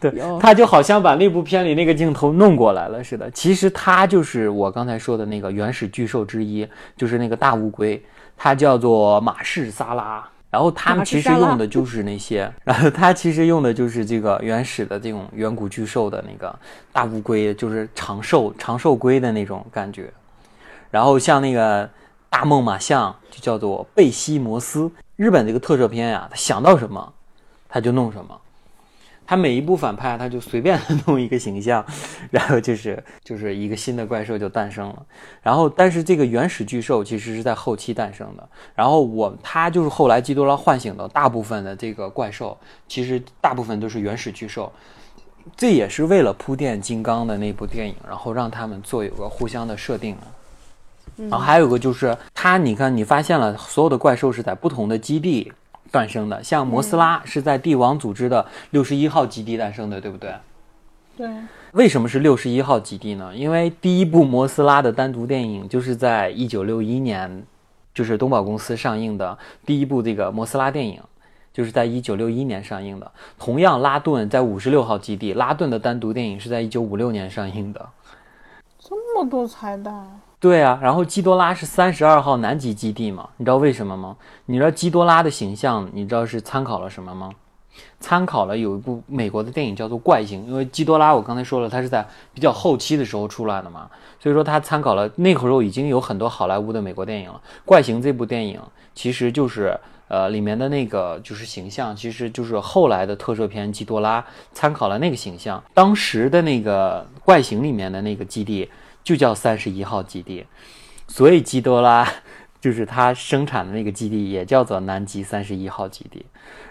对，他就好像把那部片里那个镜头弄过来了似的。其实它就是我刚才说的那个原始巨兽之一，就是那个大乌龟，它叫做马氏萨拉。然后他们其实用的就是那些，然后他其实用的就是这个原始的这种远古巨兽的那个大乌龟，就是长寿长寿龟的那种感觉。然后像那个大梦马象就叫做贝西摩斯，日本这个特摄片呀，他想到什么，他就弄什么，他每一部反派他就随便弄一个形象，<laughs> 然后就是就是一个新的怪兽就诞生了。然后但是这个原始巨兽其实是在后期诞生的。然后我他就是后来基多拉唤醒的大部分的这个怪兽，其实大部分都是原始巨兽，这也是为了铺垫金刚的那部电影，然后让他们做有个互相的设定。然后还有个就是它，你看你发现了所有的怪兽是在不同的基地诞生的，像摩斯拉是在帝王组织的六十一号基地诞生的，对不对？对。为什么是六十一号基地呢？因为第一部摩斯拉的单独电影就是在一九六一年，就是东宝公司上映的第一部这个摩斯拉电影，就是在一九六一年上映的。同样，拉顿在五十六号基地，拉顿的单独电影是在一九五六年上映的。这么多彩蛋。对啊，然后基多拉是三十二号南极基地嘛？你知道为什么吗？你知道基多拉的形象，你知道是参考了什么吗？参考了有一部美国的电影叫做《怪形》，因为基多拉我刚才说了，它是在比较后期的时候出来的嘛，所以说它参考了那个时候已经有很多好莱坞的美国电影了。《怪形》这部电影其实就是呃里面的那个就是形象，其实就是后来的特摄片基多拉参考了那个形象，当时的那个《怪形》里面的那个基地。就叫三十一号基地，所以基多拉就是它生产的那个基地，也叫做南极三十一号基地。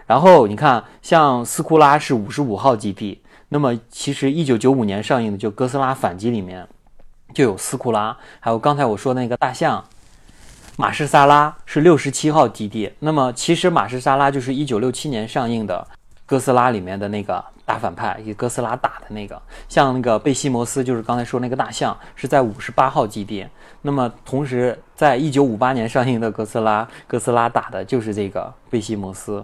然后你看，像斯库拉是五十五号基地，那么其实一九九五年上映的就《哥斯拉反击》里面就有斯库拉，还有刚才我说那个大象马士萨拉是六十七号基地。那么其实马士萨拉就是一九六七年上映的。哥斯拉里面的那个大反派，以哥斯拉打的那个，像那个贝西摩斯，就是刚才说那个大象，是在五十八号基地。那么同时，在一九五八年上映的哥斯拉，哥斯拉打的就是这个贝西摩斯，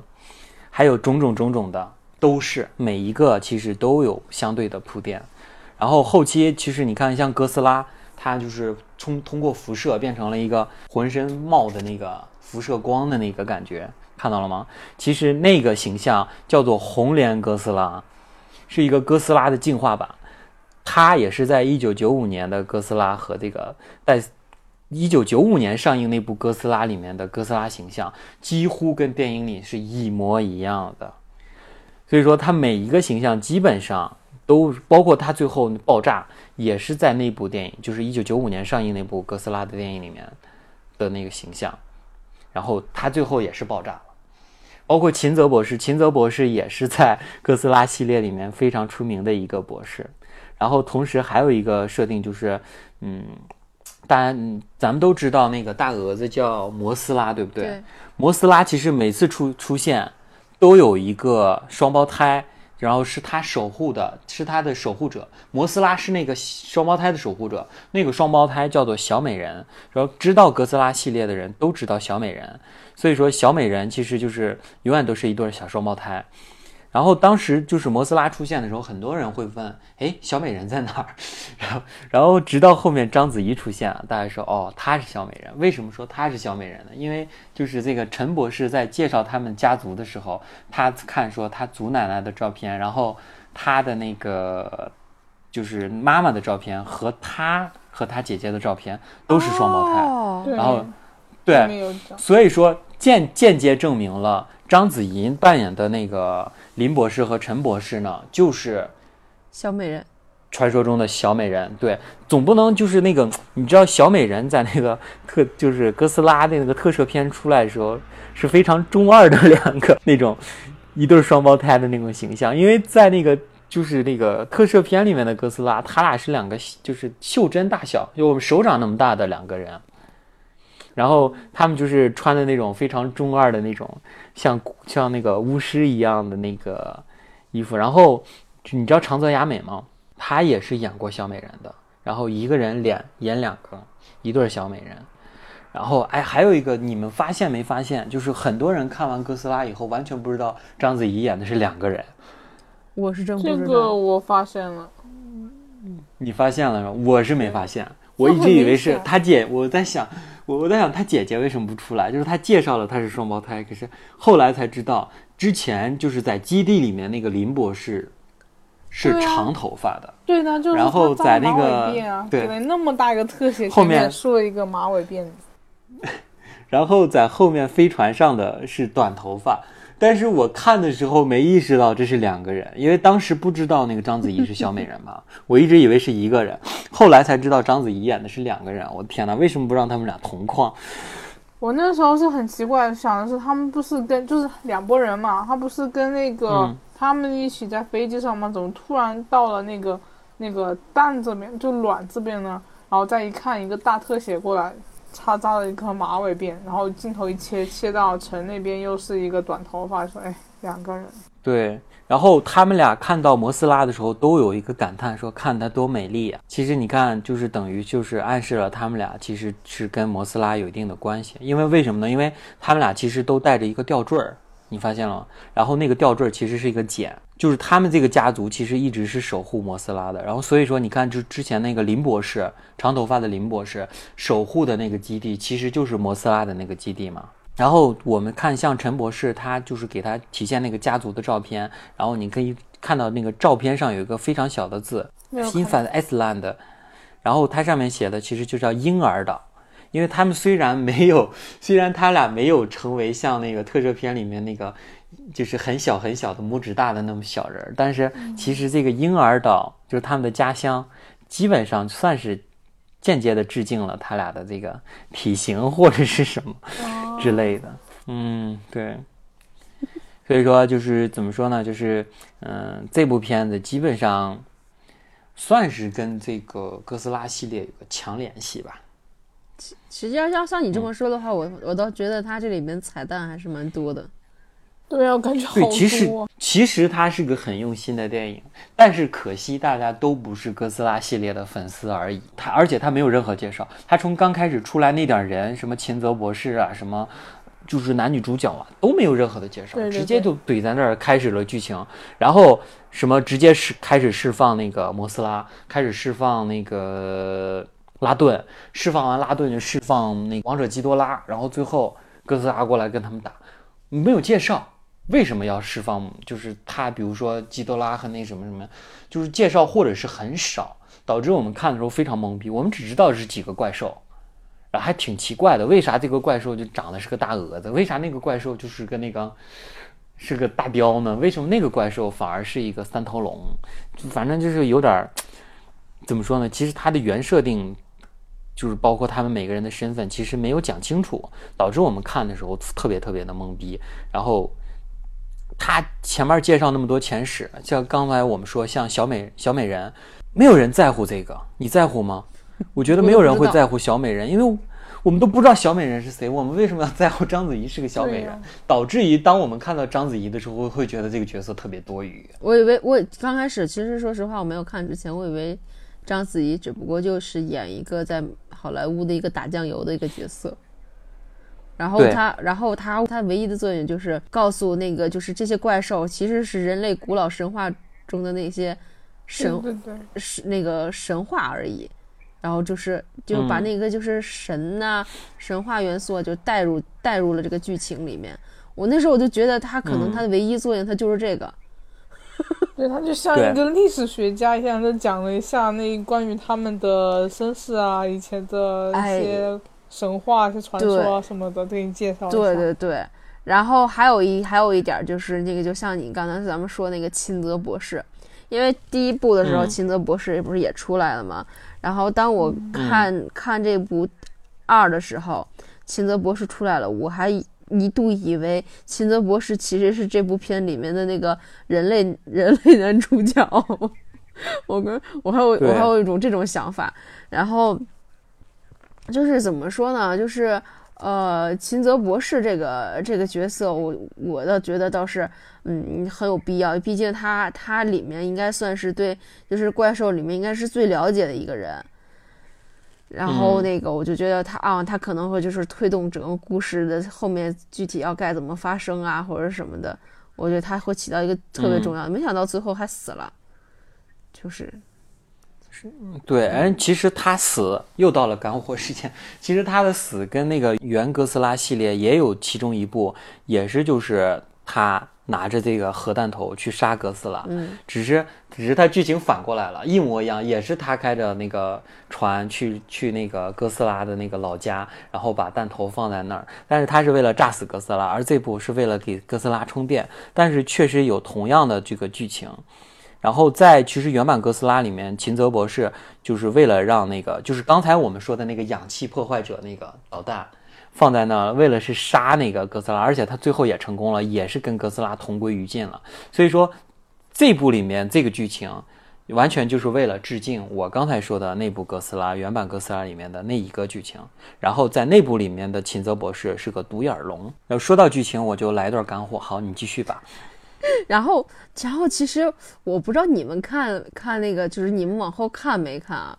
还有种种种种的，都是每一个其实都有相对的铺垫。然后后期其实你看，像哥斯拉，它就是通通过辐射变成了一个浑身冒的那个辐射光的那个感觉。看到了吗？其实那个形象叫做红莲哥斯拉，是一个哥斯拉的进化版。它也是在一九九五年的哥斯拉和这个戴一九九五年上映那部《哥斯拉》里面的哥斯拉形象，几乎跟电影里是一模一样的。所以说，它每一个形象基本上都包括它最后爆炸，也是在那部电影，就是一九九五年上映那部《哥斯拉》的电影里面的那个形象。然后它最后也是爆炸。包括秦泽博士，秦泽博士也是在哥斯拉系列里面非常出名的一个博士。然后同时还有一个设定就是，嗯，大家嗯咱们都知道那个大蛾子叫摩斯拉，对不对？对摩斯拉其实每次出出现都有一个双胞胎，然后是他守护的，是他的守护者。摩斯拉是那个双胞胎的守护者，那个双胞胎叫做小美人。然后知道哥斯拉系列的人都知道小美人，所以说小美人其实就是永远都是一对小双胞胎。然后当时就是摩斯拉出现的时候，很多人会问：“哎，小美人在哪儿？” <laughs> 然后，然后直到后面章子怡出现了，大家说：“哦，她是小美人。”为什么说她是小美人呢？因为就是这个陈博士在介绍他们家族的时候，他看说他祖奶奶的照片，然后他的那个就是妈妈的照片和他和他姐姐的照片都是双胞胎，哦对，然后后对，所以说间间接证明了章子怡扮演的那个林博士和陈博士呢，就是小美人，传说中的小美人。对，总不能就是那个，你知道小美人在那个特就是哥斯拉的那个特摄片出来的时候是非常中二的两个那种一对双胞胎的那种形象，因为在那个。就是那个特摄片里面的哥斯拉，他俩是两个就是袖珍大小，就我们手掌那么大的两个人，然后他们就是穿的那种非常中二的那种，像像那个巫师一样的那个衣服。然后你知道长泽雅美吗？她也是演过小美人的。然后一个人脸演两个，一对小美人。然后哎，还有一个你们发现没发现？就是很多人看完哥斯拉以后，完全不知道章子怡演的是两个人。我是真不这知道。个我发现了，你发现了是吧？我是没发现，我一直以为是明显他姐。我在想，我我在想他姐姐为什么不出来？就是他介绍了他是双胞胎，可是后来才知道，之前就是在基地里面那个林博士是长头发的。对的，就是然后在那个尾辫啊，对那么大一个特写，后面前竖了一个马尾辫子，<laughs> 然后在后面飞船上的是短头发，但是我看的时候没意识到这是两个人，因为当时不知道那个章子怡是小美人嘛，<laughs> 我一直以为是一个人，后来才知道章子怡演的是两个人。我的天哪，为什么不让他们俩同框？我那时候是很奇怪，想的是他们不是跟就是两拨人嘛，他不是跟那个、嗯他们一起在飞机上吗？怎么突然到了那个那个蛋这边，就卵这边呢？然后再一看，一个大特写过来，插扎了一颗马尾辫，然后镜头一切切到陈那边又是一个短头发，说哎两个人，对，然后他们俩看到摩斯拉的时候，都有一个感叹，说看她多美丽呀。其实你看，就是等于就是暗示了他们俩其实是跟摩斯拉有一定的关系。因为为什么呢？因为他们俩其实都带着一个吊坠儿，你发现了吗？然后那个吊坠儿其实是一个茧，就是他们这个家族其实一直是守护摩斯拉的。然后所以说，你看，就之前那个林博士，长头发的林博士守护的那个基地，其实就是摩斯拉的那个基地嘛。然后我们看，像陈博士，他就是给他体现那个家族的照片，然后你可以看到那个照片上有一个非常小的字没有看 “Infant Iceland”，然后它上面写的其实就叫婴儿岛，因为他们虽然没有，虽然他俩没有成为像那个特摄片里面那个就是很小很小的拇指大的那么小人儿，但是其实这个婴儿岛就是他们的家乡，基本上算是间接的致敬了他俩的这个体型或者是什么。之类的。嗯，对。所以说，就是怎么说呢？就是，嗯、这部片子基本上算是跟这个哥斯拉系列有个强联系吧。实际上，像像你嗯这么说的话，我我倒觉得它这里面彩蛋还是蛮多的。对啊，我感觉好对，其实多。其实它是个很用心的电影，但是可惜大家都不是哥斯拉系列的粉丝而已。它而且它没有任何介绍，它从刚开始出来那点人，什么秦泽博士啊，什么就是男女主角啊，都没有任何的介绍，对对直接就怼在那儿开始了剧情，然后什么直接是开始释放那个摩斯拉，开始释放那个拉顿，释放完拉顿就释放那王者基多拉，然后最后哥斯拉过来跟他们打，没有介绍。为什么要释放？就是他，比如说基多拉和那什么什么，就是介绍或者是很少，导致我们看的时候非常懵逼。我们只知道是几个怪兽，然后还挺奇怪的，为啥这个怪兽就长得是个大蛾子？为啥那个怪兽就是个那个是个大雕呢？为什么那个怪兽反而是一个三头龙？反正就是有点怎么说呢？其实它的原设定就是包括他们每个人的身份，其实没有讲清楚，导致我们看的时候特别特别的懵逼。然后他前面介绍那么多前史，像刚才我们说像小美小美人，没有人在乎这个，你在乎吗？我觉得没有人会在乎小美人，因为我们都不知道小美人是谁，我们为什么要在乎章子怡是个小美人？导致于当我们看到章子怡的时候，会觉得这个角色特别多余。我以为我刚开始，其实说实话，我没有看之前，我以为章子怡只不过就是演一个在好莱坞的一个打酱油的一个角色。然后他，然后他，他唯一的作用就是告诉那个，就是这些怪兽其实是人类古老神话中的那些神是那个神话而已。然后就是就把嗯那个就是神呐、神话元素啊就带入带入了这个剧情里面。我那时候我就觉得他可能嗯他的唯一作用，他就是这个。<laughs> 对，他就像一个历史学家一样，就讲了一下那关于他们的身世啊，以前的一哎。些神话、一些传说啊什么的，给你介绍一下。对对对，然后还有一还有一点就是那个，就像你刚才咱们说那个秦泽博士，因为第一部的时候嗯。秦泽博士不是也出来了吗？然后当我看、看这部二的时候，秦泽博士出来了，我还一度以为秦泽博士其实是这部片里面的那个人类 <laughs> 人类男主角。我跟我还有我还有一种这种想法，然后就是怎么说呢？就是呃，秦泽博士这个这个角色，我我倒觉得倒是嗯很有必要，毕竟他他里面应该算是对就是怪兽里面应该是最了解的一个人。然后嗯那个，我就觉得他啊，他可能会就是推动整个故事的后面具体要该怎么发生啊，或者什么的，我觉得他会起到一个特别嗯重要的。没想到最后还死了，就是是对，而其实他死又到了干货事件。其实他的死跟那个原哥斯拉系列也有其中一部，也是就是他拿着这个核弹头去杀哥斯拉，嗯，只是只是他剧情反过来了，一模一样，也是他开着那个船去去那个哥斯拉的那个老家，然后把弹头放在那儿，但是他是为了炸死哥斯拉，而这部是为了给哥斯拉充电，但是确实有同样的这个剧情。然后在其实原版哥斯拉里面，秦泽博士就是为了让那个就是刚才我们说的那个氧气破坏者那个导弹放在那儿，为了是杀那个哥斯拉，而且他最后也成功了，也是跟哥斯拉同归于尽了。所以说这部里面这个剧情完全就是为了致敬我刚才说的那部哥斯拉原版哥斯拉里面的那一个剧情。然后在那部里面的秦泽博士是个独眼龙。然后说到剧情，我就来段干货。好，你继续吧。然后，然后其实我不知道你们看看那个，就是你们往后看没看啊？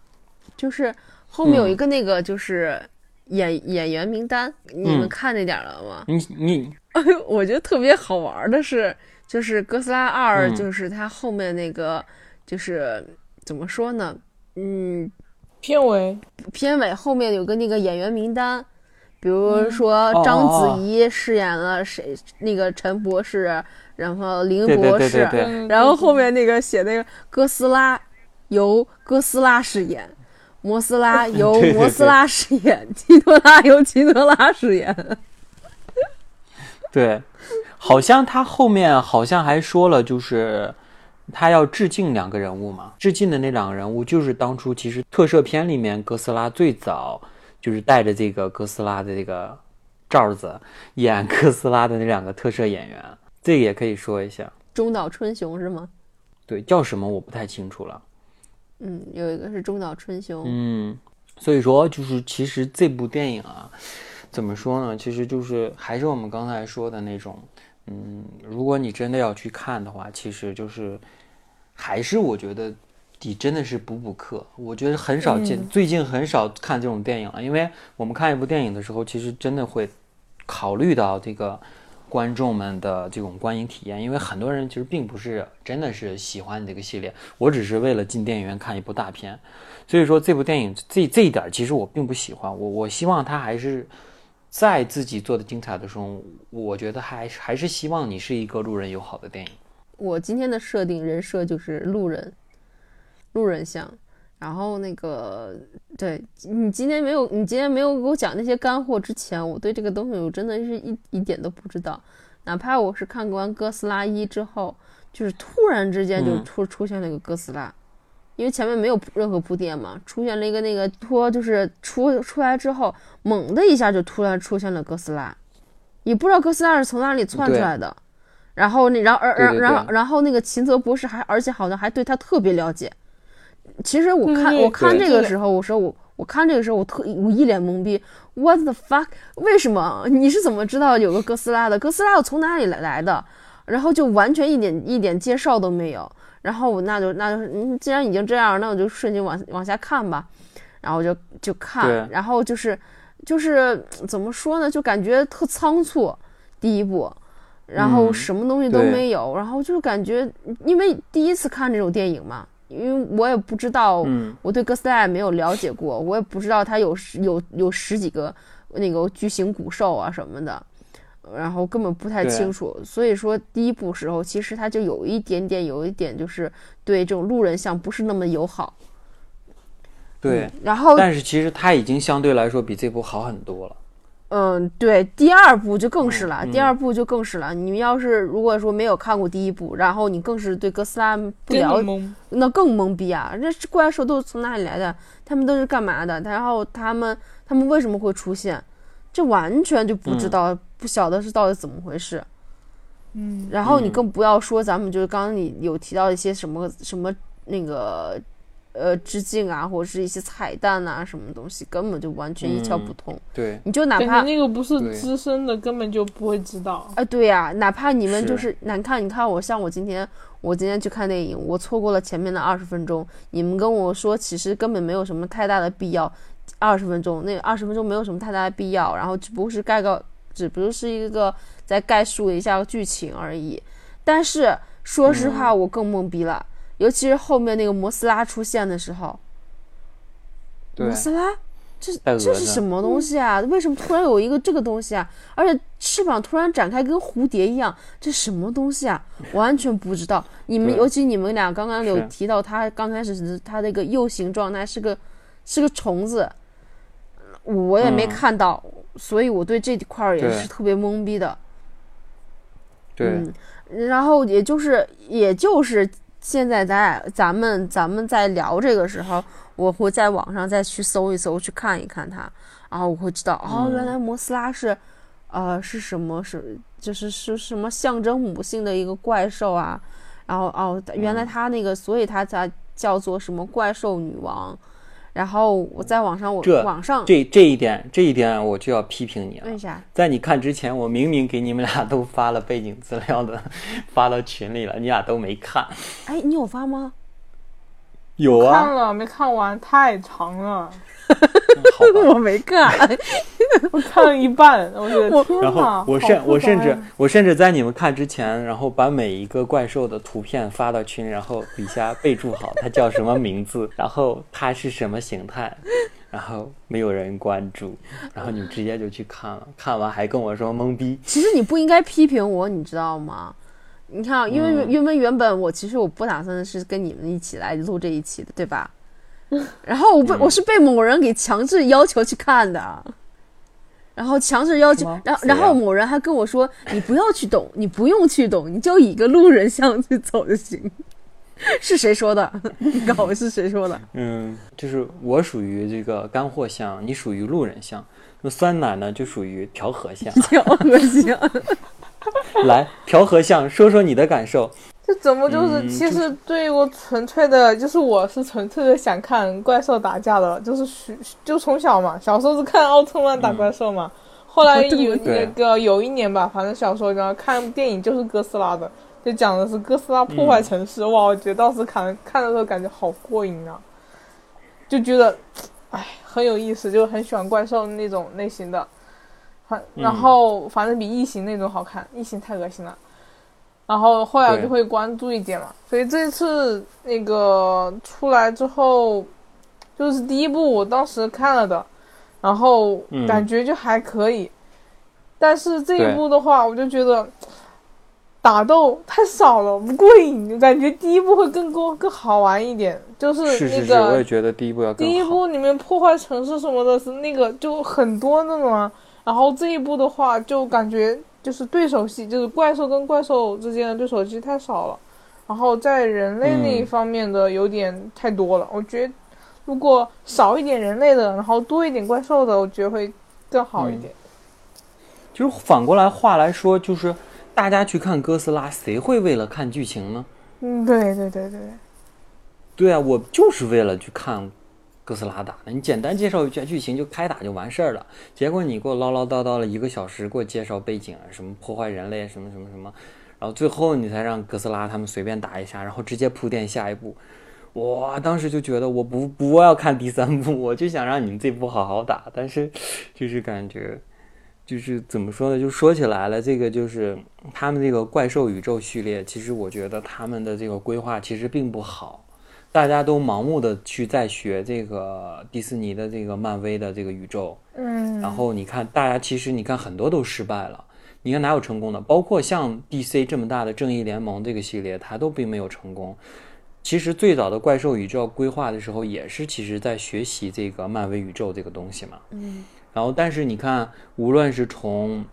就是后面有一个那个就是演、演员名单，你们嗯。看那点儿了吗？你你 <laughs> 我觉得特别好玩的是，就是哥斯拉二，嗯。就是它后面那个就是怎么说呢？嗯，片尾。片尾后面有个那个演员名单，比如说哦章子怡饰演了谁，那个陈博士，然后林博士，对对对，嗯然后后面那个写那个哥斯拉由哥斯拉饰演，摩斯拉 <laughs> 由摩斯拉饰演，基多拉由基多拉饰演。<laughs> 对，好像他后面好像还说了，就是他要致敬两个人物嘛。致敬的那两个人物就是当初其实特摄片里面哥斯拉最早就是带着这个哥斯拉的这个罩子演哥斯拉的那两个特摄演员，这个也可以说一下。中岛春雄是吗？对，叫什么我不太清楚了。嗯，有一个是中岛春雄。嗯，所以说就是其实这部电影啊，怎么说呢？其实就是还是我们刚才说的那种，嗯，如果你真的要去看的话，其实就是还是我觉得你真的是补补课。我觉得很少见，嗯最近很少看这种电影了，因为我们看一部电影的时候，其实真的会考虑到这个。观众们的这种观影体验，因为很多人其实并不是真的是喜欢你这个系列，我只是为了进电影院看一部大片，所以说这部电影这这一点儿其实我并不喜欢，我我希望他还是在自己做的精彩的时候，我觉得还还是希望你是一个路人友好的电影。我今天的设定人设就是路人，路人像。然后那个，对你今天没有，你今天没有给我讲那些干货之前，我对这个东西我真的是一一点都不知道。哪怕我是看完哥斯拉一之后，就是突然之间就嗯出出现了一个哥斯拉，因为前面没有任何铺垫嘛，出现了一个那个托，就是出出来之后，猛的一下就突然出现了哥斯拉，也不知道哥斯拉是从哪里窜出来的。然后那，然后，而然然后然后那个秦泽博士还，而且好像还对他特别了解。其实我看我看这个时候，我说我我看这个时候，我特我一脸懵逼，What the fuck？为什么？<laughs> 你是怎么知道有个哥斯拉的？哥斯拉又从哪里来来的？然后就完全一点一点介绍都没有。然后我那就那就是，嗯，既然已经这样，那我就顺其往往下看吧。然后我就就看，然后就是就是怎么说呢？就感觉特仓促，第一部，然后嗯什么东西都没有，然后就感觉因为第一次看这种电影嘛，因为我也不知道，嗯，我对哥斯拉也没有了解过，我也不知道它有十有有十几个那个巨型古兽啊什么的，然后根本不太清楚。所以说第一部时候，其实它就有一点点，有一点就是对这种路人像不是那么友好。对嗯。然后但是其实它已经相对来说比这部好很多了。嗯，对，第二部就更是了，嗯第二部就更是了。你们要是如果说没有看过第一部，然后你更是对哥斯拉不了解。那更懵逼啊！这怪兽都是从哪里来的？他们都是干嘛的？然后他们他们为什么会出现？这完全就不知道，不晓得是到底怎么回事。嗯，然后你嗯更不要说咱们就是刚刚你有提到一些什么什么那个呃致敬啊，或者是一些彩蛋啊什么东西，根本就完全一窍不通。对，你就哪怕那个不是资深的，根本就不会知道。啊，对呀、哪怕你们就是难看，你看我像我今天，我今天去看电影，我错过了前面的二十分钟，你们跟我说其实根本没有什么太大的必要，二十分钟那二十分钟没有什么太大的必要，然后只不过是概个，只不过是一个在概述一下剧情而已。但是说实话，我更懵逼了，尤其是后面那个摩斯拉出现的时候，对摩，斯拉。这这是什么东西啊？为什么突然有一个这个东西啊？而且翅膀突然展开，跟蝴蝶一样，这什么东西啊？完全不知道。你们尤其你们俩刚刚有提到，它刚开始是它那个幼形状态是个是个虫子，我也没嗯看到，所以我对这块儿也是特别懵逼的。对，嗯，然后也就是也就是现在咱俩咱们咱们在聊这个时候，我会在网上再去搜一搜，去看一看它，然后我会知道哦，嗯原来摩斯拉是，呃，是什么是就是是什么象征母性的一个怪兽啊，然后哦，原来它那个，所以它才叫做什么怪兽女王。然后我在网上，我这网上这这一点，这一点我就要批评你了。为啥？在你看之前，我明明给你们俩都发了背景资料的，<laughs> 发到群里了，你俩都没看。哎，你有发吗？有啊，看了没看完，太长了。<laughs> 我没看。<laughs> 我看了一半，我觉得天然！后我甚我甚至我甚至在你们看之前，然后把每一个怪兽的图片发到群，然后底下备注好它叫什么名字，<laughs> 然后它是什么形态，然后没有人关注，然后你们直接就去看了，看完还跟我说懵逼。其实你不应该批评我，你知道吗？你看啊，因为、嗯因为原本我其实我不打算是跟你们一起来录这一期的，对吧？<laughs> 然后我被、嗯我是被某人给强制要求去看的，然后强制要求，然后然后某人还跟我说，你不要去懂，你不用去懂，你就以一个路人向去走就行。是谁说的？你告诉我是谁说的？<laughs> 嗯，就是我属于这个干货项，你属于路人项。那酸奶呢，就属于调和项。挺恶心。<laughs> 来，调和项，说说你的感受。这怎么就是？嗯其实对于我纯粹的，就是我是纯粹的想看怪兽打架的，就是许就从小嘛，小时候是看奥特曼打怪兽嘛，后来有 <laughs> 那个有一年吧，反正小时候然后看电影就是哥斯拉的，就讲的是哥斯拉破坏城市，哇，我觉得当时看看的时候感觉好过瘾啊，就觉得，哎，很有意思，就很喜欢怪兽那种类型的，反然后反正比异形那种好看，异形太恶心了。然后后来我就会关注一点嘛，所以这次那个出来之后，就是第一部我当时看了的，然后嗯感觉就还可以，但是这一部的话，我就觉得打斗太少了，不过瘾，感觉第一部会更多更好玩一点。就是那个我也觉得第一部要更第一。部里面破坏城市什么的，是那个就很多那种啊。然后这一部的话，就感觉就是对手戏，就是怪兽跟怪兽之间的对手戏太少了。然后在人类那一方面的有点太多了。我觉得如果少一点人类的，然后多一点怪兽的，我觉得会更好一点。就是反过来话来说，就是大家去看哥斯拉，谁会为了看剧情呢？嗯，对对对对，对啊，我就是为了去看哥斯拉打的。你简单介绍一下剧情就开打就完事儿了，结果你给我唠唠叨叨了一个小时，给我介绍背景啊，什么破坏人类，什么什么什么，然后最后你才让哥斯拉他们随便打一下，然后直接铺垫下一步。我当时就觉得我不不要看第三部，我就想让你们这部好好打，但是就是感觉。就是怎么说呢？就说起来了，这个就是他们这个怪兽宇宙序列，其实我觉得他们的这个规划其实并不好，大家都盲目的去在学这个迪士尼的这个漫威的这个宇宙，嗯，然后你看大家其实你看很多都失败了，你看哪有成功的？包括像 DC 这么大的正义联盟这个系列，它都并没有成功。其实最早的怪兽宇宙规划的时候，也是其实在学习这个漫威宇宙这个东西嘛。嗯，然后，但是你看，无论是从，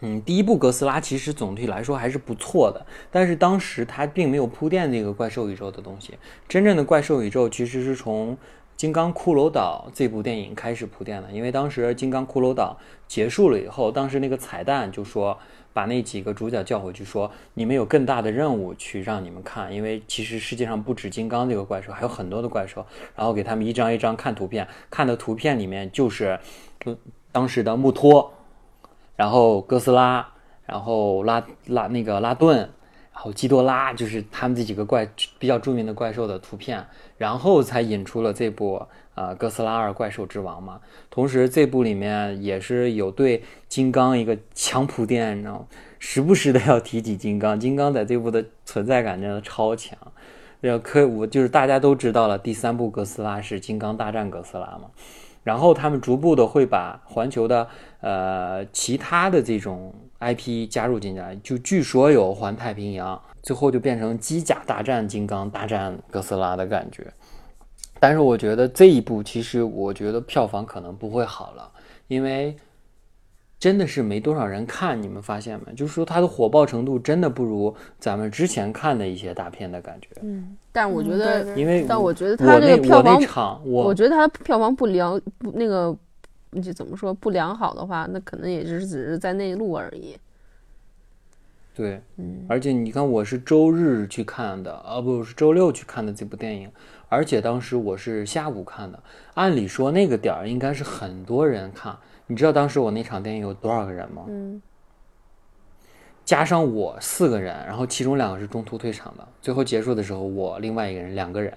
嗯，第一部哥斯拉，其实总体来说还是不错的，但是当时它并没有铺垫那个怪兽宇宙的东西。真正的怪兽宇宙其实是从《金刚骷髅岛》这部电影开始铺垫的，因为当时《金刚骷髅岛》结束了以后，当时那个彩蛋就说。把那几个主角叫回去，说你们有更大的任务去让你们看，因为其实世界上不止金刚这个怪兽，还有很多的怪兽。然后给他们一张一张看图片，看的图片里面就是，当时的穆托，然后哥斯拉，然后拉拉那个拉顿，然后基多拉，就是他们这几个怪比较著名的怪兽的图片，然后才引出了这部呃哥斯拉二怪兽之王嘛。同时这部里面也是有对金刚一个强铺垫，你知道吗？时不时的要提起金刚，金刚在这部的存在感真的超强。要可我就是大家都知道了，第三部哥斯拉是金刚大战哥斯拉嘛，然后他们逐步的会把环球的呃其他的这种 IP 加入进来，就据说有环太平洋，最后就变成机甲大战金刚大战哥斯拉的感觉。但是我觉得这一部其实我觉得票房可能不会好了，因为真的是没多少人看，你们发现没？就是说它的火爆程度真的不如咱们之前看的一些大片的感觉。嗯，但我觉嗯得，因为但我觉得它这那个票房，场我我觉得它票房不良不那个，就怎么说不良好的话，那可能也是只是在内陆而已。对，嗯，而且你看，我是周日去看的，啊，不是周六去看的这部电影，而且当时我是下午看的。按理说那个点儿应该是很多人看，你知道当时我那场电影有多少个人吗？嗯，加上我四个人，然后其中两个是中途退场的，最后结束的时候我另外一个人两个人。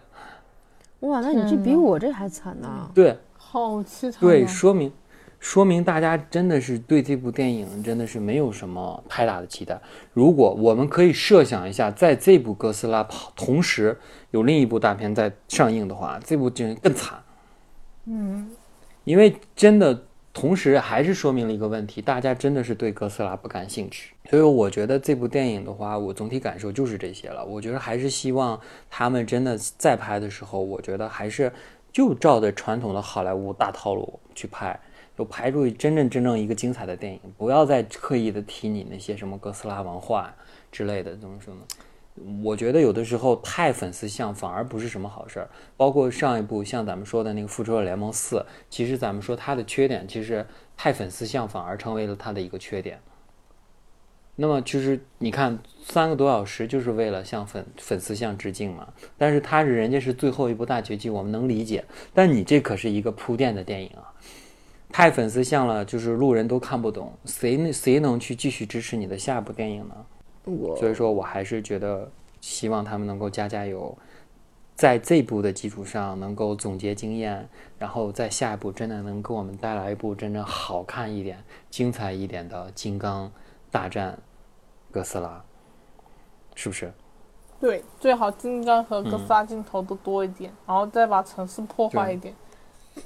哇，那你这比我这还惨呢。对好凄惨、啊。对，说明说明大家真的是对这部电影真的是没有什么太大的期待。如果我们可以设想一下，在这部哥斯拉跑同时有另一部大片在上映的话，这部真更惨。嗯，因为真的同时还是说明了一个问题，大家真的是对哥斯拉不感兴趣。所以我觉得这部电影的话，我总体感受就是这些了。我觉得还是希望他们真的再拍的时候，我觉得还是就照着传统的好莱坞大套路去拍，就拍出真正真正一个精彩的电影，不要再刻意的提你那些什么哥斯拉文化之类的，怎么说呢？我觉得有的时候太粉丝向反而不是什么好事儿。包括上一部像咱们说的那个《复仇者联盟四》，其实咱们说它的缺点，其实太粉丝向反而成为了它的一个缺点。那么其实你看三个多小时就是为了向粉粉丝向致敬嘛，但是他是人家是最后一部大结局，我们能理解。但你这可是一个铺垫的电影啊，太粉丝向了，就是路人都看不懂，谁能谁能去继续支持你的下一部电影呢？我所以说我还是觉得希望他们能够加加油，在这部的基础上能够总结经验，然后在下一步真的能给我们带来一部真正好看一点、精彩一点的《金刚大战哥斯拉》，是不是？对，最好金刚和哥斯拉镜头都多一点，然后再把城市破坏一点。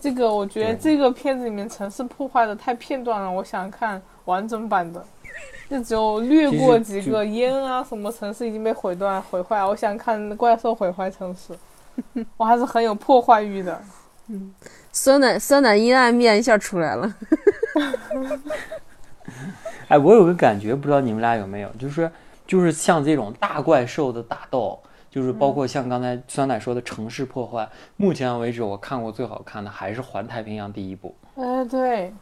这个我觉得这个片子里面城市破坏的太片段了，我想看完整版的。<laughs> 就只有略过几个烟啊，什么城市已经被毁断毁坏。我想看怪兽毁坏城市，<laughs> 我还是很有破坏欲的。嗯酸奶酸奶阴暗面一下出来了。<laughs> 哎，我有个感觉，不知道你们俩有没有，就是就是像这种大怪兽的打斗，就是包括像刚才酸奶说的城市破坏，目前为止我看过最好看的还是《环太平洋》第一部，哎，对，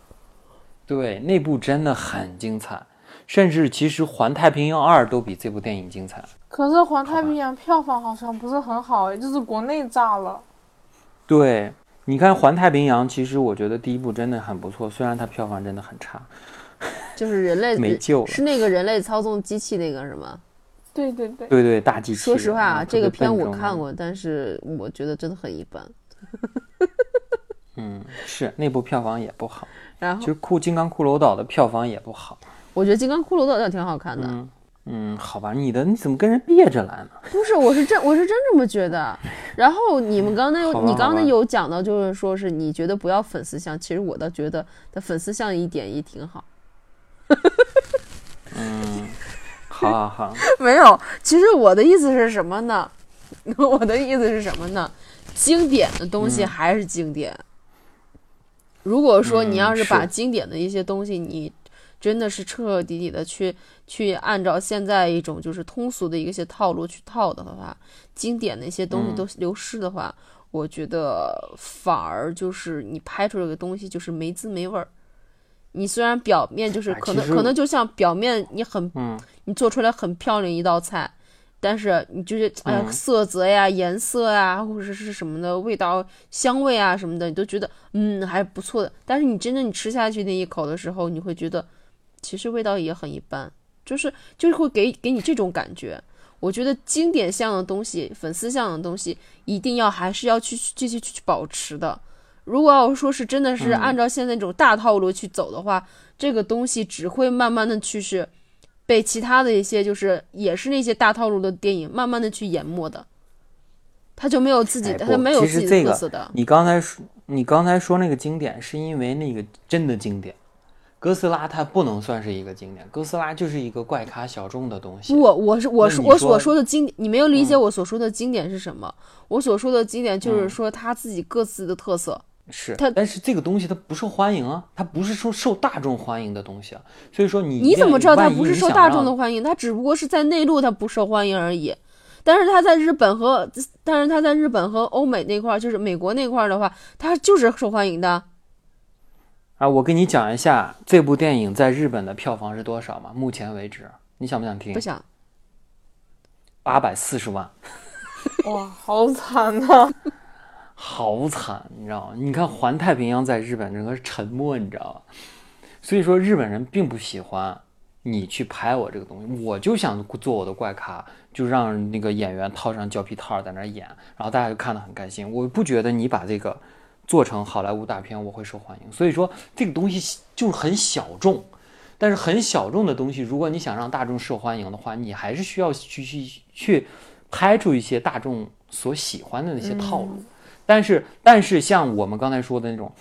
对，那部真的很精彩，甚至其实《环太平洋二》都比这部电影精彩。可是《环太平洋》票房好像不是很好，哎，就是国内炸了。对，你看《环太平洋》，其实我觉得第一部真的很不错，虽然它票房真的很差。就是人类 <laughs> 没救了是那个人类操纵机器那个是吗？对对对，对对，大机器。说实话啊，嗯这个片我看过，但是我觉得真的很一般。<laughs> 嗯，是那部票房也不好。然后其实酷金刚骷髅岛的票房也不好。我觉得《金刚骷髅岛》倒挺好看的，嗯嗯，好吧，你的你怎么跟人别着来呢？<laughs> 不是，我是真我是真这么觉得。然后你们刚才有你刚才有讲到，就是说是你觉得不要粉丝像，其实我倒觉得他粉丝像一点也挺好。<laughs> 嗯，好好好，<laughs> 没有，其实我的意思是什么呢？<laughs> 我的意思是什么呢？经典的东西嗯还是经典。如果说你嗯要是把经典的一些东西，你真的是彻彻底底的去去按照现在一种就是通俗的一些套路去套的话，经典的一些东西嗯都流失的话，我觉得反而就是你拍出来的东西就是没滋没味儿。你虽然表面就是可能、哎可能就像表面你很嗯你做出来很漂亮一道菜，但是你就是哎呀嗯色泽呀、颜色呀，或者是什么的味道、香味啊什么的，你都觉得嗯还不错的。但是你真正你吃下去那一口的时候，你会觉得其实味道也很一般，就是就是会给给你这种感觉。我觉得经典像的东西、粉丝像的东西，一定要还是要去继续去保持的。如果要说是真的是嗯按照现在这种大套路去走的话，这个东西只会慢慢的去是被其他的一些就是也是那些大套路的电影慢慢的去淹没的，他就没有自己的，哎不他没有自己的特色的。你刚才说你刚才说那个经典，是因为那个真的经典。哥斯拉它不能算是一个经典，哥斯拉就是一个怪咖小众的东西。我，我是我是我所说的经，你没有理解嗯我所说的经典是什么？我所说的经典就是嗯说他自己各自的特色。是它，但是这个东西它不受欢迎啊，它不是说受大众欢迎的东西啊。所以说你你怎么知道它不是受大众的欢迎？它只不过是在内陆它不受欢迎而已。但是它在日本和，但是它在日本和欧美那块儿，就是美国那块儿的话，它就是受欢迎的。啊？我跟你讲一下这部电影在日本的票房是多少嘛？目前为止，你想不想听不？想，八百四十万，<laughs> 哇，好惨呐、好惨，你知道吗？你看《环太平洋》在日本整个沉默，你知道吧？所以说日本人并不喜欢你去拍我这个东西，我就想做我的怪咖，就让那个演员套上胶皮套在那演，然后大家就看得很开心。我不觉得你把这个做成好莱坞大片我会受欢迎，所以说这个东西就是很小众。但是很小众的东西，如果你想让大众受欢迎的话，你还是需要去去去拍出一些大众所喜欢的那些套路。但是，但是像我们刚才说的那种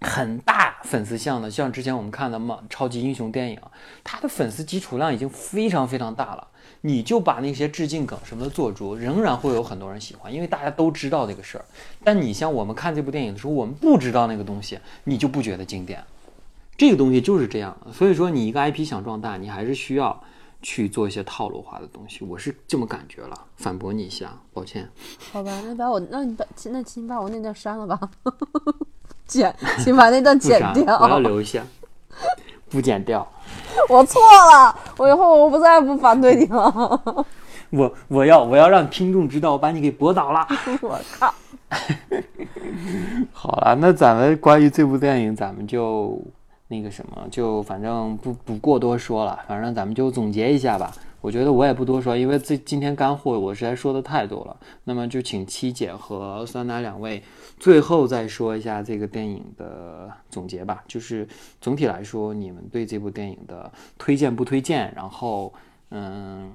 很大粉丝像的，像之前我们看的嘛超级英雄电影，它的粉丝基础量已经非常非常大了。你就把那些致敬梗什么的做足，仍然会有很多人喜欢，因为大家都知道这个事儿。但你像我们看这部电影的时候，我们不知道那个东西，你就不觉得经典。这个东西就是这样，所以说你一个 IP 想壮大，你还是需要去做一些套路化的东西。我是这么感觉了，反驳你一下，抱歉。好吧，那把我，那你把，那请你把我那段删了吧，剪，请把那段剪掉。我要留一下，不剪掉。我错了，我以后我不再不反对你了。我我要我要让听众知道我把你给驳倒了。我靠，好了，那咱们关于这部电影，咱们就那个什么，就反正不不过多说了，反正咱们就总结一下吧。我觉得我也不多说，因为这今天干货我实在说的太多了。那么就请七姐和酸奶两位最后再说一下这个电影的总结吧。就是总体来说，你们对这部电影的推荐不推荐？然后嗯，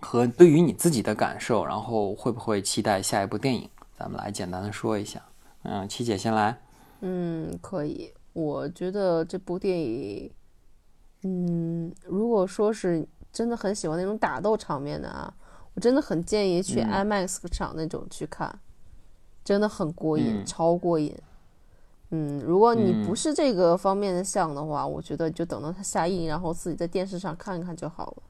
和对于你自己的感受，然后会不会期待下一部电影？咱们来简单的说一下。嗯，七姐先来。嗯，可以。我觉得这部电影嗯，如果说是真的很喜欢那种打斗场面的啊，我真的很建议去嗯 IMAX 场那种去看，真的很过瘾，嗯超过瘾。嗯，如果你嗯不是这个方面的向的话，我觉得就等到它下映，然后自己在电视上看看就好了。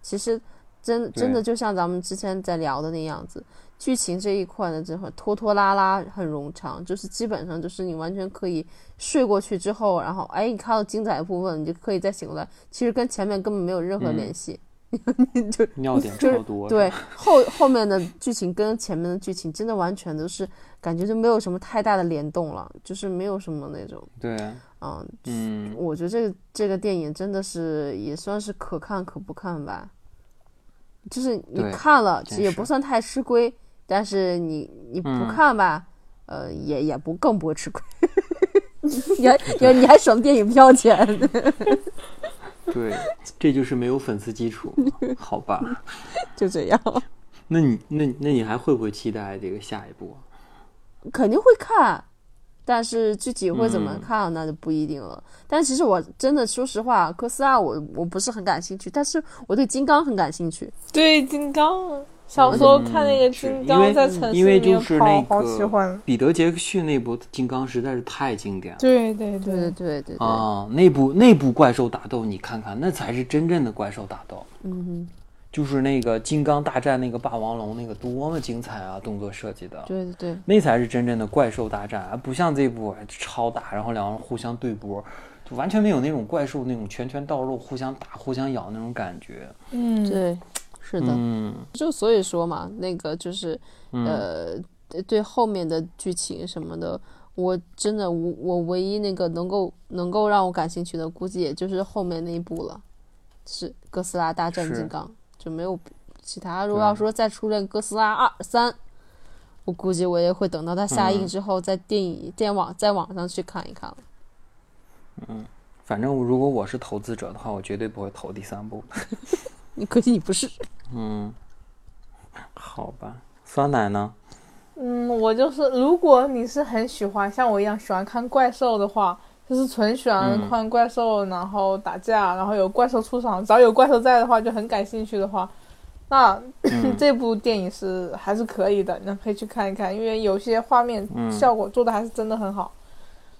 其实真真的就像咱们之前在聊的那样子，剧情这一块呢，真的拖拖拉拉，很冗长，就是基本上就是你完全可以睡过去之后，然后哎，你看到精彩部分，你就可以再醒过来，其实跟前面根本没有任何嗯。联系，<laughs> 就尿点 <laughs> 就是超多。对，后后面的剧情跟前面的剧情真的完全都是感觉就没有什么太大的联动了，就是没有什么那种，对，嗯，嗯，我觉得这个这个电影真的是也算是可看可不看吧，就是你看了其实也不算太吃亏，但是你你不嗯看吧，呃，也也不更不会吃亏，<laughs> 你还你还你还省电影票钱，<laughs> 对，这就是没有粉丝基础，好吧？<laughs> 就这样，那你那那你还会不会期待这个下一部？肯定会看。但是具体会怎么嗯看，那就不一定了。但其实我真的说实话，哥斯拉我我不是很感兴趣，但是我对金刚很感兴趣。对金刚，小时候看那个金刚在城市因为里面就是跑，那好喜个欢。彼得杰克逊那部金刚实在是太经典了。对对对对对对对，啊，那部那部怪兽打斗，你看看，那才是真正的怪兽打斗。嗯哼，就是那个金刚大战那个霸王龙，那个多么精彩啊！动作设计的，对对对。那才是真正的怪兽大战，而不像这部哎超大，然后两个人互相对波，就完全没有那种怪兽那种拳拳到肉、互相打、互相咬那种感觉。嗯，对，是的，嗯就所以说嘛，那个就是、嗯呃，对对后面的剧情什么的，我真的我我唯一那个能够能够让我感兴趣的，估计也就是后面那一部了，是哥斯拉大战金刚，就没有其他。如果要说再出现哥斯拉二三，我估计我也会等到它下映嗯之后，在电影电网在网上去看一看了。反正如果我是投资者的话，我绝对不会投第三部。你 <laughs> 可惜你不是，<laughs> 嗯，好吧，酸奶呢？嗯，我就是，如果你是很喜欢像我一样喜欢看怪兽的话，就是纯喜欢嗯。看怪兽，然后打架，然后有怪兽出场，只要有怪兽在的话，就很感兴趣的话，那、嗯。<clears throat> 这部电影是还是可以的，那可以去看一看，因为有些画面嗯。效果做的还是真的很好。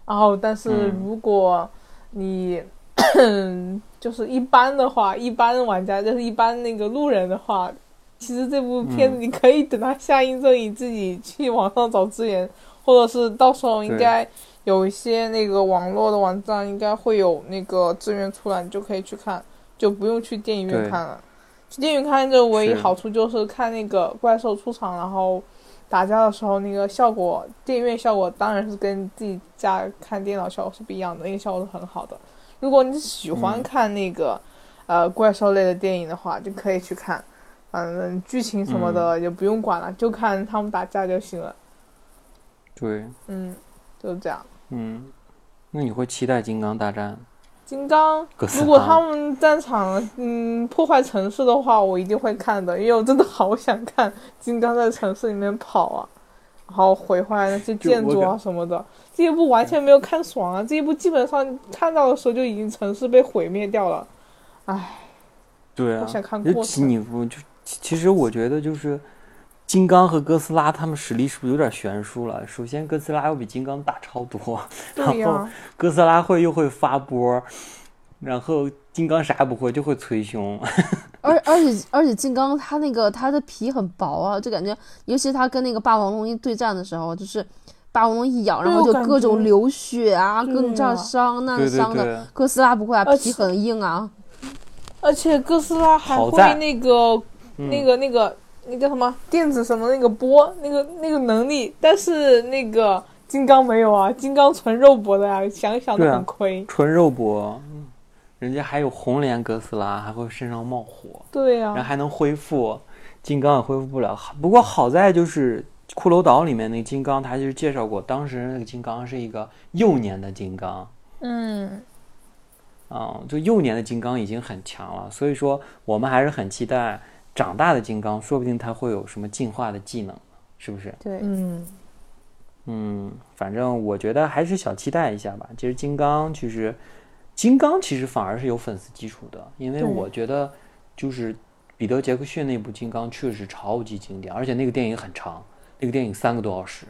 然后，但是嗯。如果你、<clears throat> 就是一般的话，一般玩家就是一般那个路人的话，其实这部片子嗯。你可以等它下映之后，你自己去网上找资源，或者是到时候应该有一些那个网络的网站应该会有那个资源出来，你就可以去看，就不用去电影院看了。去电影院看这唯一好处就是看那个怪兽出场，然后打架的时候那个效果，电影院效果当然是跟自己家看电脑效果是不一样的，那个效果是很好的。如果你喜欢嗯看那个、呃怪兽类的电影的话，就可以去看。反正剧情什么的也不用管了，就看他们打架就行了。对，嗯，就是这样。嗯，那你会期待金刚大战？金刚如果他们战场嗯破坏城市的话，我一定会看的，因为我真的好想看金刚在城市里面跑啊，然后毁坏那些建筑啊什么的。这一部完全没有看爽啊！这一部基本上看到的时候就已经城市被毁灭掉了，唉，对啊我想看就过程其你不就其其实我觉得就是金刚和哥斯拉他们实力是不是有点悬殊了？首先哥斯拉要比金刚大超多，然对呀、后哥斯拉会又会发波，然后金刚啥也不会，就会捶胸。<laughs> 而而且而且金刚它那个它的皮很薄啊，就感觉，尤其他跟那个霸王龙一对战的时候，就是霸王龙一咬，然后就各种流血啊，各种这伤那伤的。哥斯拉不会啊，皮很硬啊。而且哥斯拉还会那个嗯那个那个那叫什么电子什么那个波那个那个能力，但是那个金刚没有啊，金刚纯肉搏的呀、想想都很亏。纯肉搏，嗯人家还有红莲哥斯拉，还会身上冒火，对呀、然后还能恢复，金刚也恢复不了。不过好在就是骷髅岛里面那个金刚，他就是介绍过，当时那个金刚是一个幼年的金刚。嗯，啊、就幼年的金刚已经很强了，所以说我们还是很期待长大的金刚，说不定他会有什么进化的技能，是不是？对，嗯，嗯，反正我觉得还是小期待一下吧。其实金刚其实金刚其实反而是有粉丝基础的，因为我觉得就是彼得·杰克逊那部《金刚》确实超级经典，而且那个电影很长，那个电影三个多小时，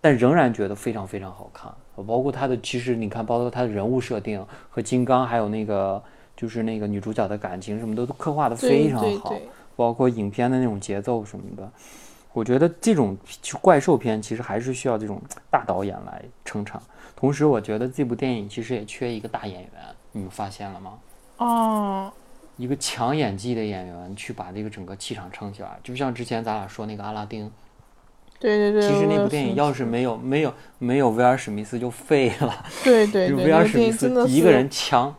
但仍然觉得非常非常好看。包括他的，其实你看，包括他的人物设定和金刚，还有那个就是那个女主角的感情什么的，都刻画的非常好。包括影片的那种节奏什么的，我觉得这种怪兽片其实还是需要这种大导演来撑场。同时，我觉得这部电影其实也缺一个大演员，你们发现了吗？哦，一个强演技的演员去把这个整个气场撑起来，就像之前咱俩说那个阿拉丁，对对对。其实那部电影要是没有没有没有威尔史密斯就废了，就对对对，<laughs> 威尔史密斯一个人强，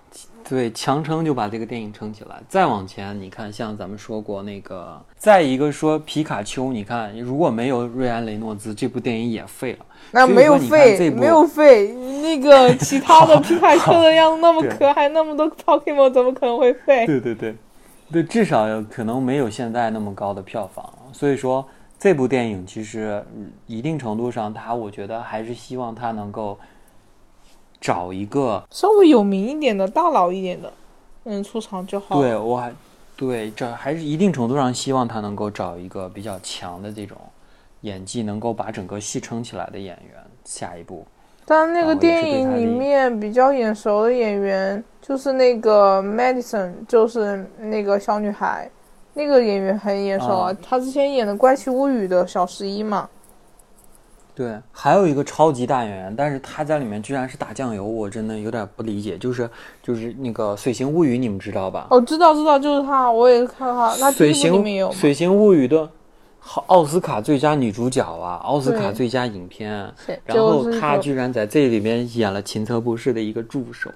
对强撑就把这个电影撑起来。再往前，你看像咱们说过那个，再一个说皮卡丘，你看如果没有瑞安雷诺兹，这部电影也废了。那没有废，没有废。那个 <laughs> 其他的皮卡丘的样子那么可爱，那么多 Pokemon 怎么可能会废？<laughs> 对对对，对，至少可能没有现在那么高的票房。所以说，这部电影其实嗯一定程度上，它我觉得还是希望它能够找一个稍微有名一点的、大佬一点的人出场就好。对我还对这还是一定程度上希望他能够找一个比较强的这种演技，能够把整个戏撑起来的演员。下一步，但那个电影里面比较眼熟的演员就是那个 Madison，就是那个小女孩，那个演员很眼熟啊。啊她之前演的《怪奇物语》的小十一嘛。对，还有一个超级大演员，但是他在里面居然是打酱油，我真的有点不理解。就是就是那个《水形物语》，你们知道吧？哦，知道知道，就是他，我也看她，她第水形。水形物语的好奥斯卡最佳女主角啊，奥斯卡最佳影片，是然后就是说她居然在这里面演了秦策博士的一个助手。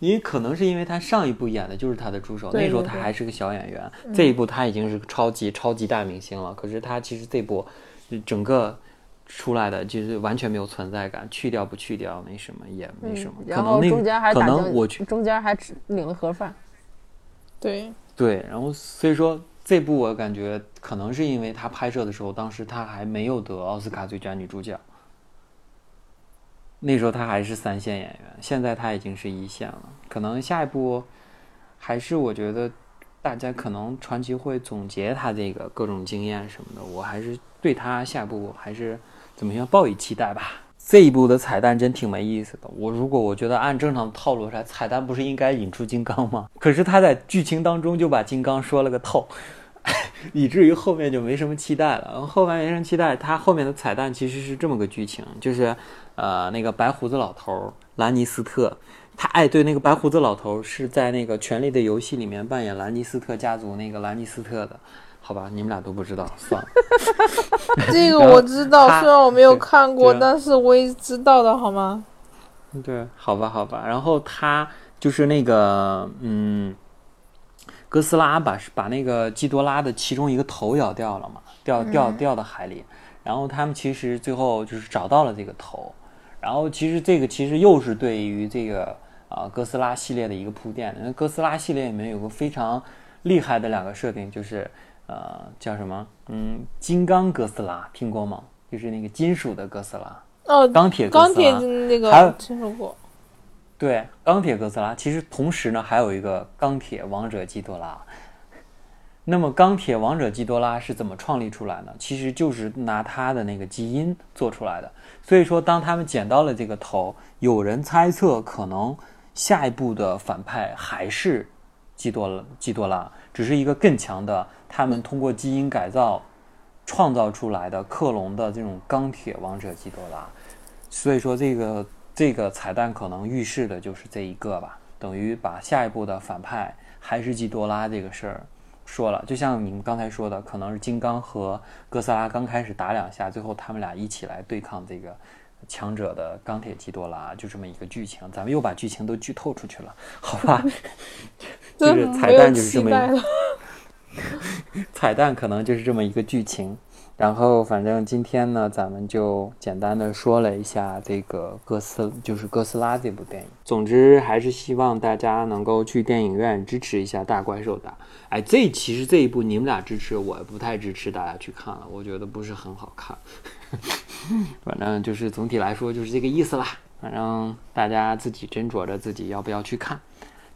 也可能是因为他上一部演的就是他的助手，那时候对对嗯她还是个小演员，这一部他已经是个超级超级大明星了。可是他其实这部整个出来的就是完全没有存在感，去掉不去掉没什么也没什么，嗯然后能那个中间还可能我去中间还吃领了盒饭。对，对，然后所以说这部我感觉可能是因为他拍摄的时候，当时他还没有得奥斯卡最佳女主角，那时候他还是三线演员，现在他已经是一线了。可能下一部还是我觉得大家可能传奇会总结他这个各种经验什么的，我还是对他下部还是怎么样抱以期待吧。这一部的彩蛋真挺没意思的。我如果我觉得按正常的套路来，彩蛋不是应该引出金刚吗？<laughs> 可是他在剧情当中就把金刚说了个透，<laughs> 以至于后面就没什么期待了。后后面没什么期待，他后面的彩蛋其实是这么个剧情，就是呃那个白胡子老头兰尼斯特，他哎对那个白胡子老头是在那个《权力的游戏》里面扮演兰尼斯特家族那个兰尼斯特的。好吧，你们俩都不知道，<laughs> 算了。这个我知道，虽然我没有看过，但是我也知道的好吗？对，好吧，好吧。然后他就是那个，嗯，哥斯拉把把那个基多拉的其中一个头咬掉了嘛，掉掉掉到海里。然后他们其实最后就是找到了这个头。然后其实这个其实又是对于这个啊、哥斯拉系列的一个铺垫。因为哥斯拉系列里面有个非常厉害的两个设定，就是呃叫什么？嗯，金刚哥斯拉听过吗？就是那个金属的哥斯拉，哦，钢铁哥斯钢铁拉。那还有个听说过。对，钢铁哥斯拉其实同时呢还有一个钢铁王者基多拉。那么钢铁王者基多拉是怎么创立出来呢？其实就是拿它的那个基因做出来的。所以说，当他们捡到了这个头，有人猜测可能下一步的反派还是基多，基多拉只是一个更强的，他们通过基因改造创造出来的克隆的这种钢铁王者基多拉。所以说，这个这个彩蛋可能预示的就是这一个吧，等于把下一步的反派还是基多拉这个事儿说了。就像你们刚才说的，可能是金刚和哥斯拉刚开始打两下，最后他们俩一起来对抗这个强者的钢铁基多拉，就这么一个剧情。咱们又把剧情都剧透出去了，好吧？<laughs> 这真个彩蛋就是这么一个。<laughs> 彩蛋可能就是这么一个剧情。然后，反正今天呢，咱们就简单的说了一下这个哥斯，就是哥斯拉这部电影。总之，还是希望大家能够去电影院支持一下大怪兽的。哎，这其实这一部你们俩支持，我不太支持大家去看了，我觉得不是很好看。<laughs> 反正就是总体来说就是这个意思啦。反正大家自己斟酌着自己要不要去看。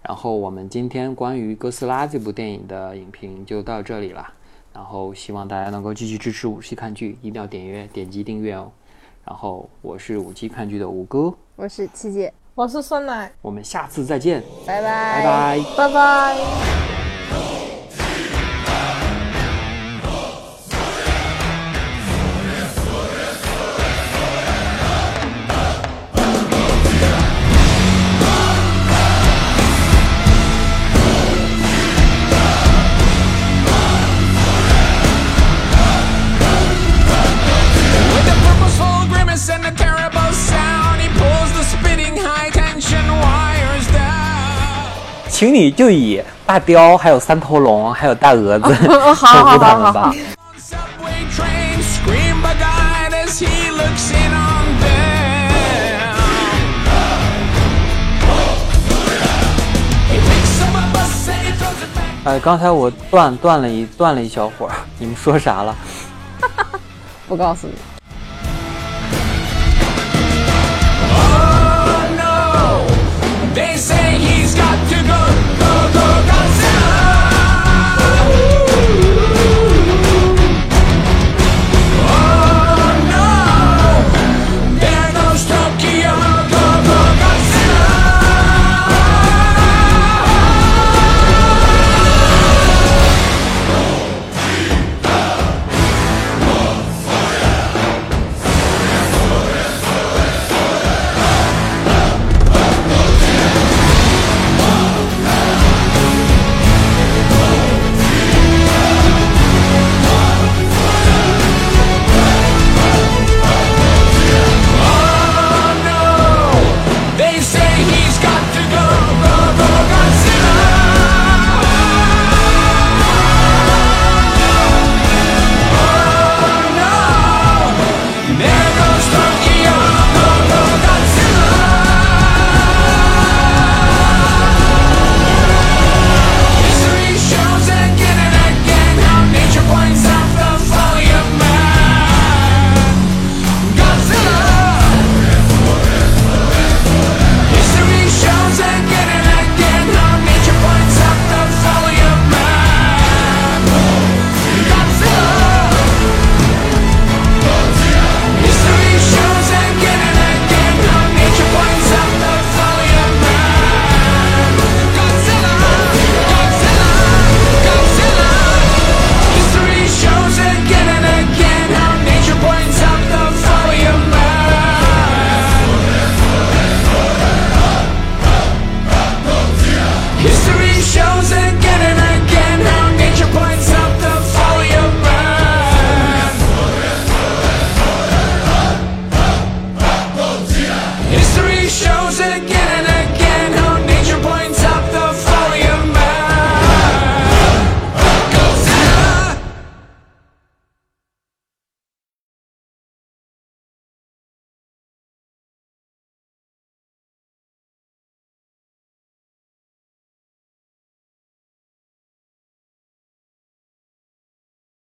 然后我们今天关于哥斯拉这部电影的影评就到这里了。然后希望大家能够继续支持五七看剧，一定要点阅、点击订阅哦。然后我是五七看剧的五哥，我是七姐，我是酸奶，我们下次再见，拜拜拜。拜。拜拜。请你就以大雕、还有三头龙、还有大蛾子 <laughs> 称呼他们吧。哎，刚才我断断了一断了一小会儿，你们说啥了？<laughs> 不告诉你。They say he's got to go, go.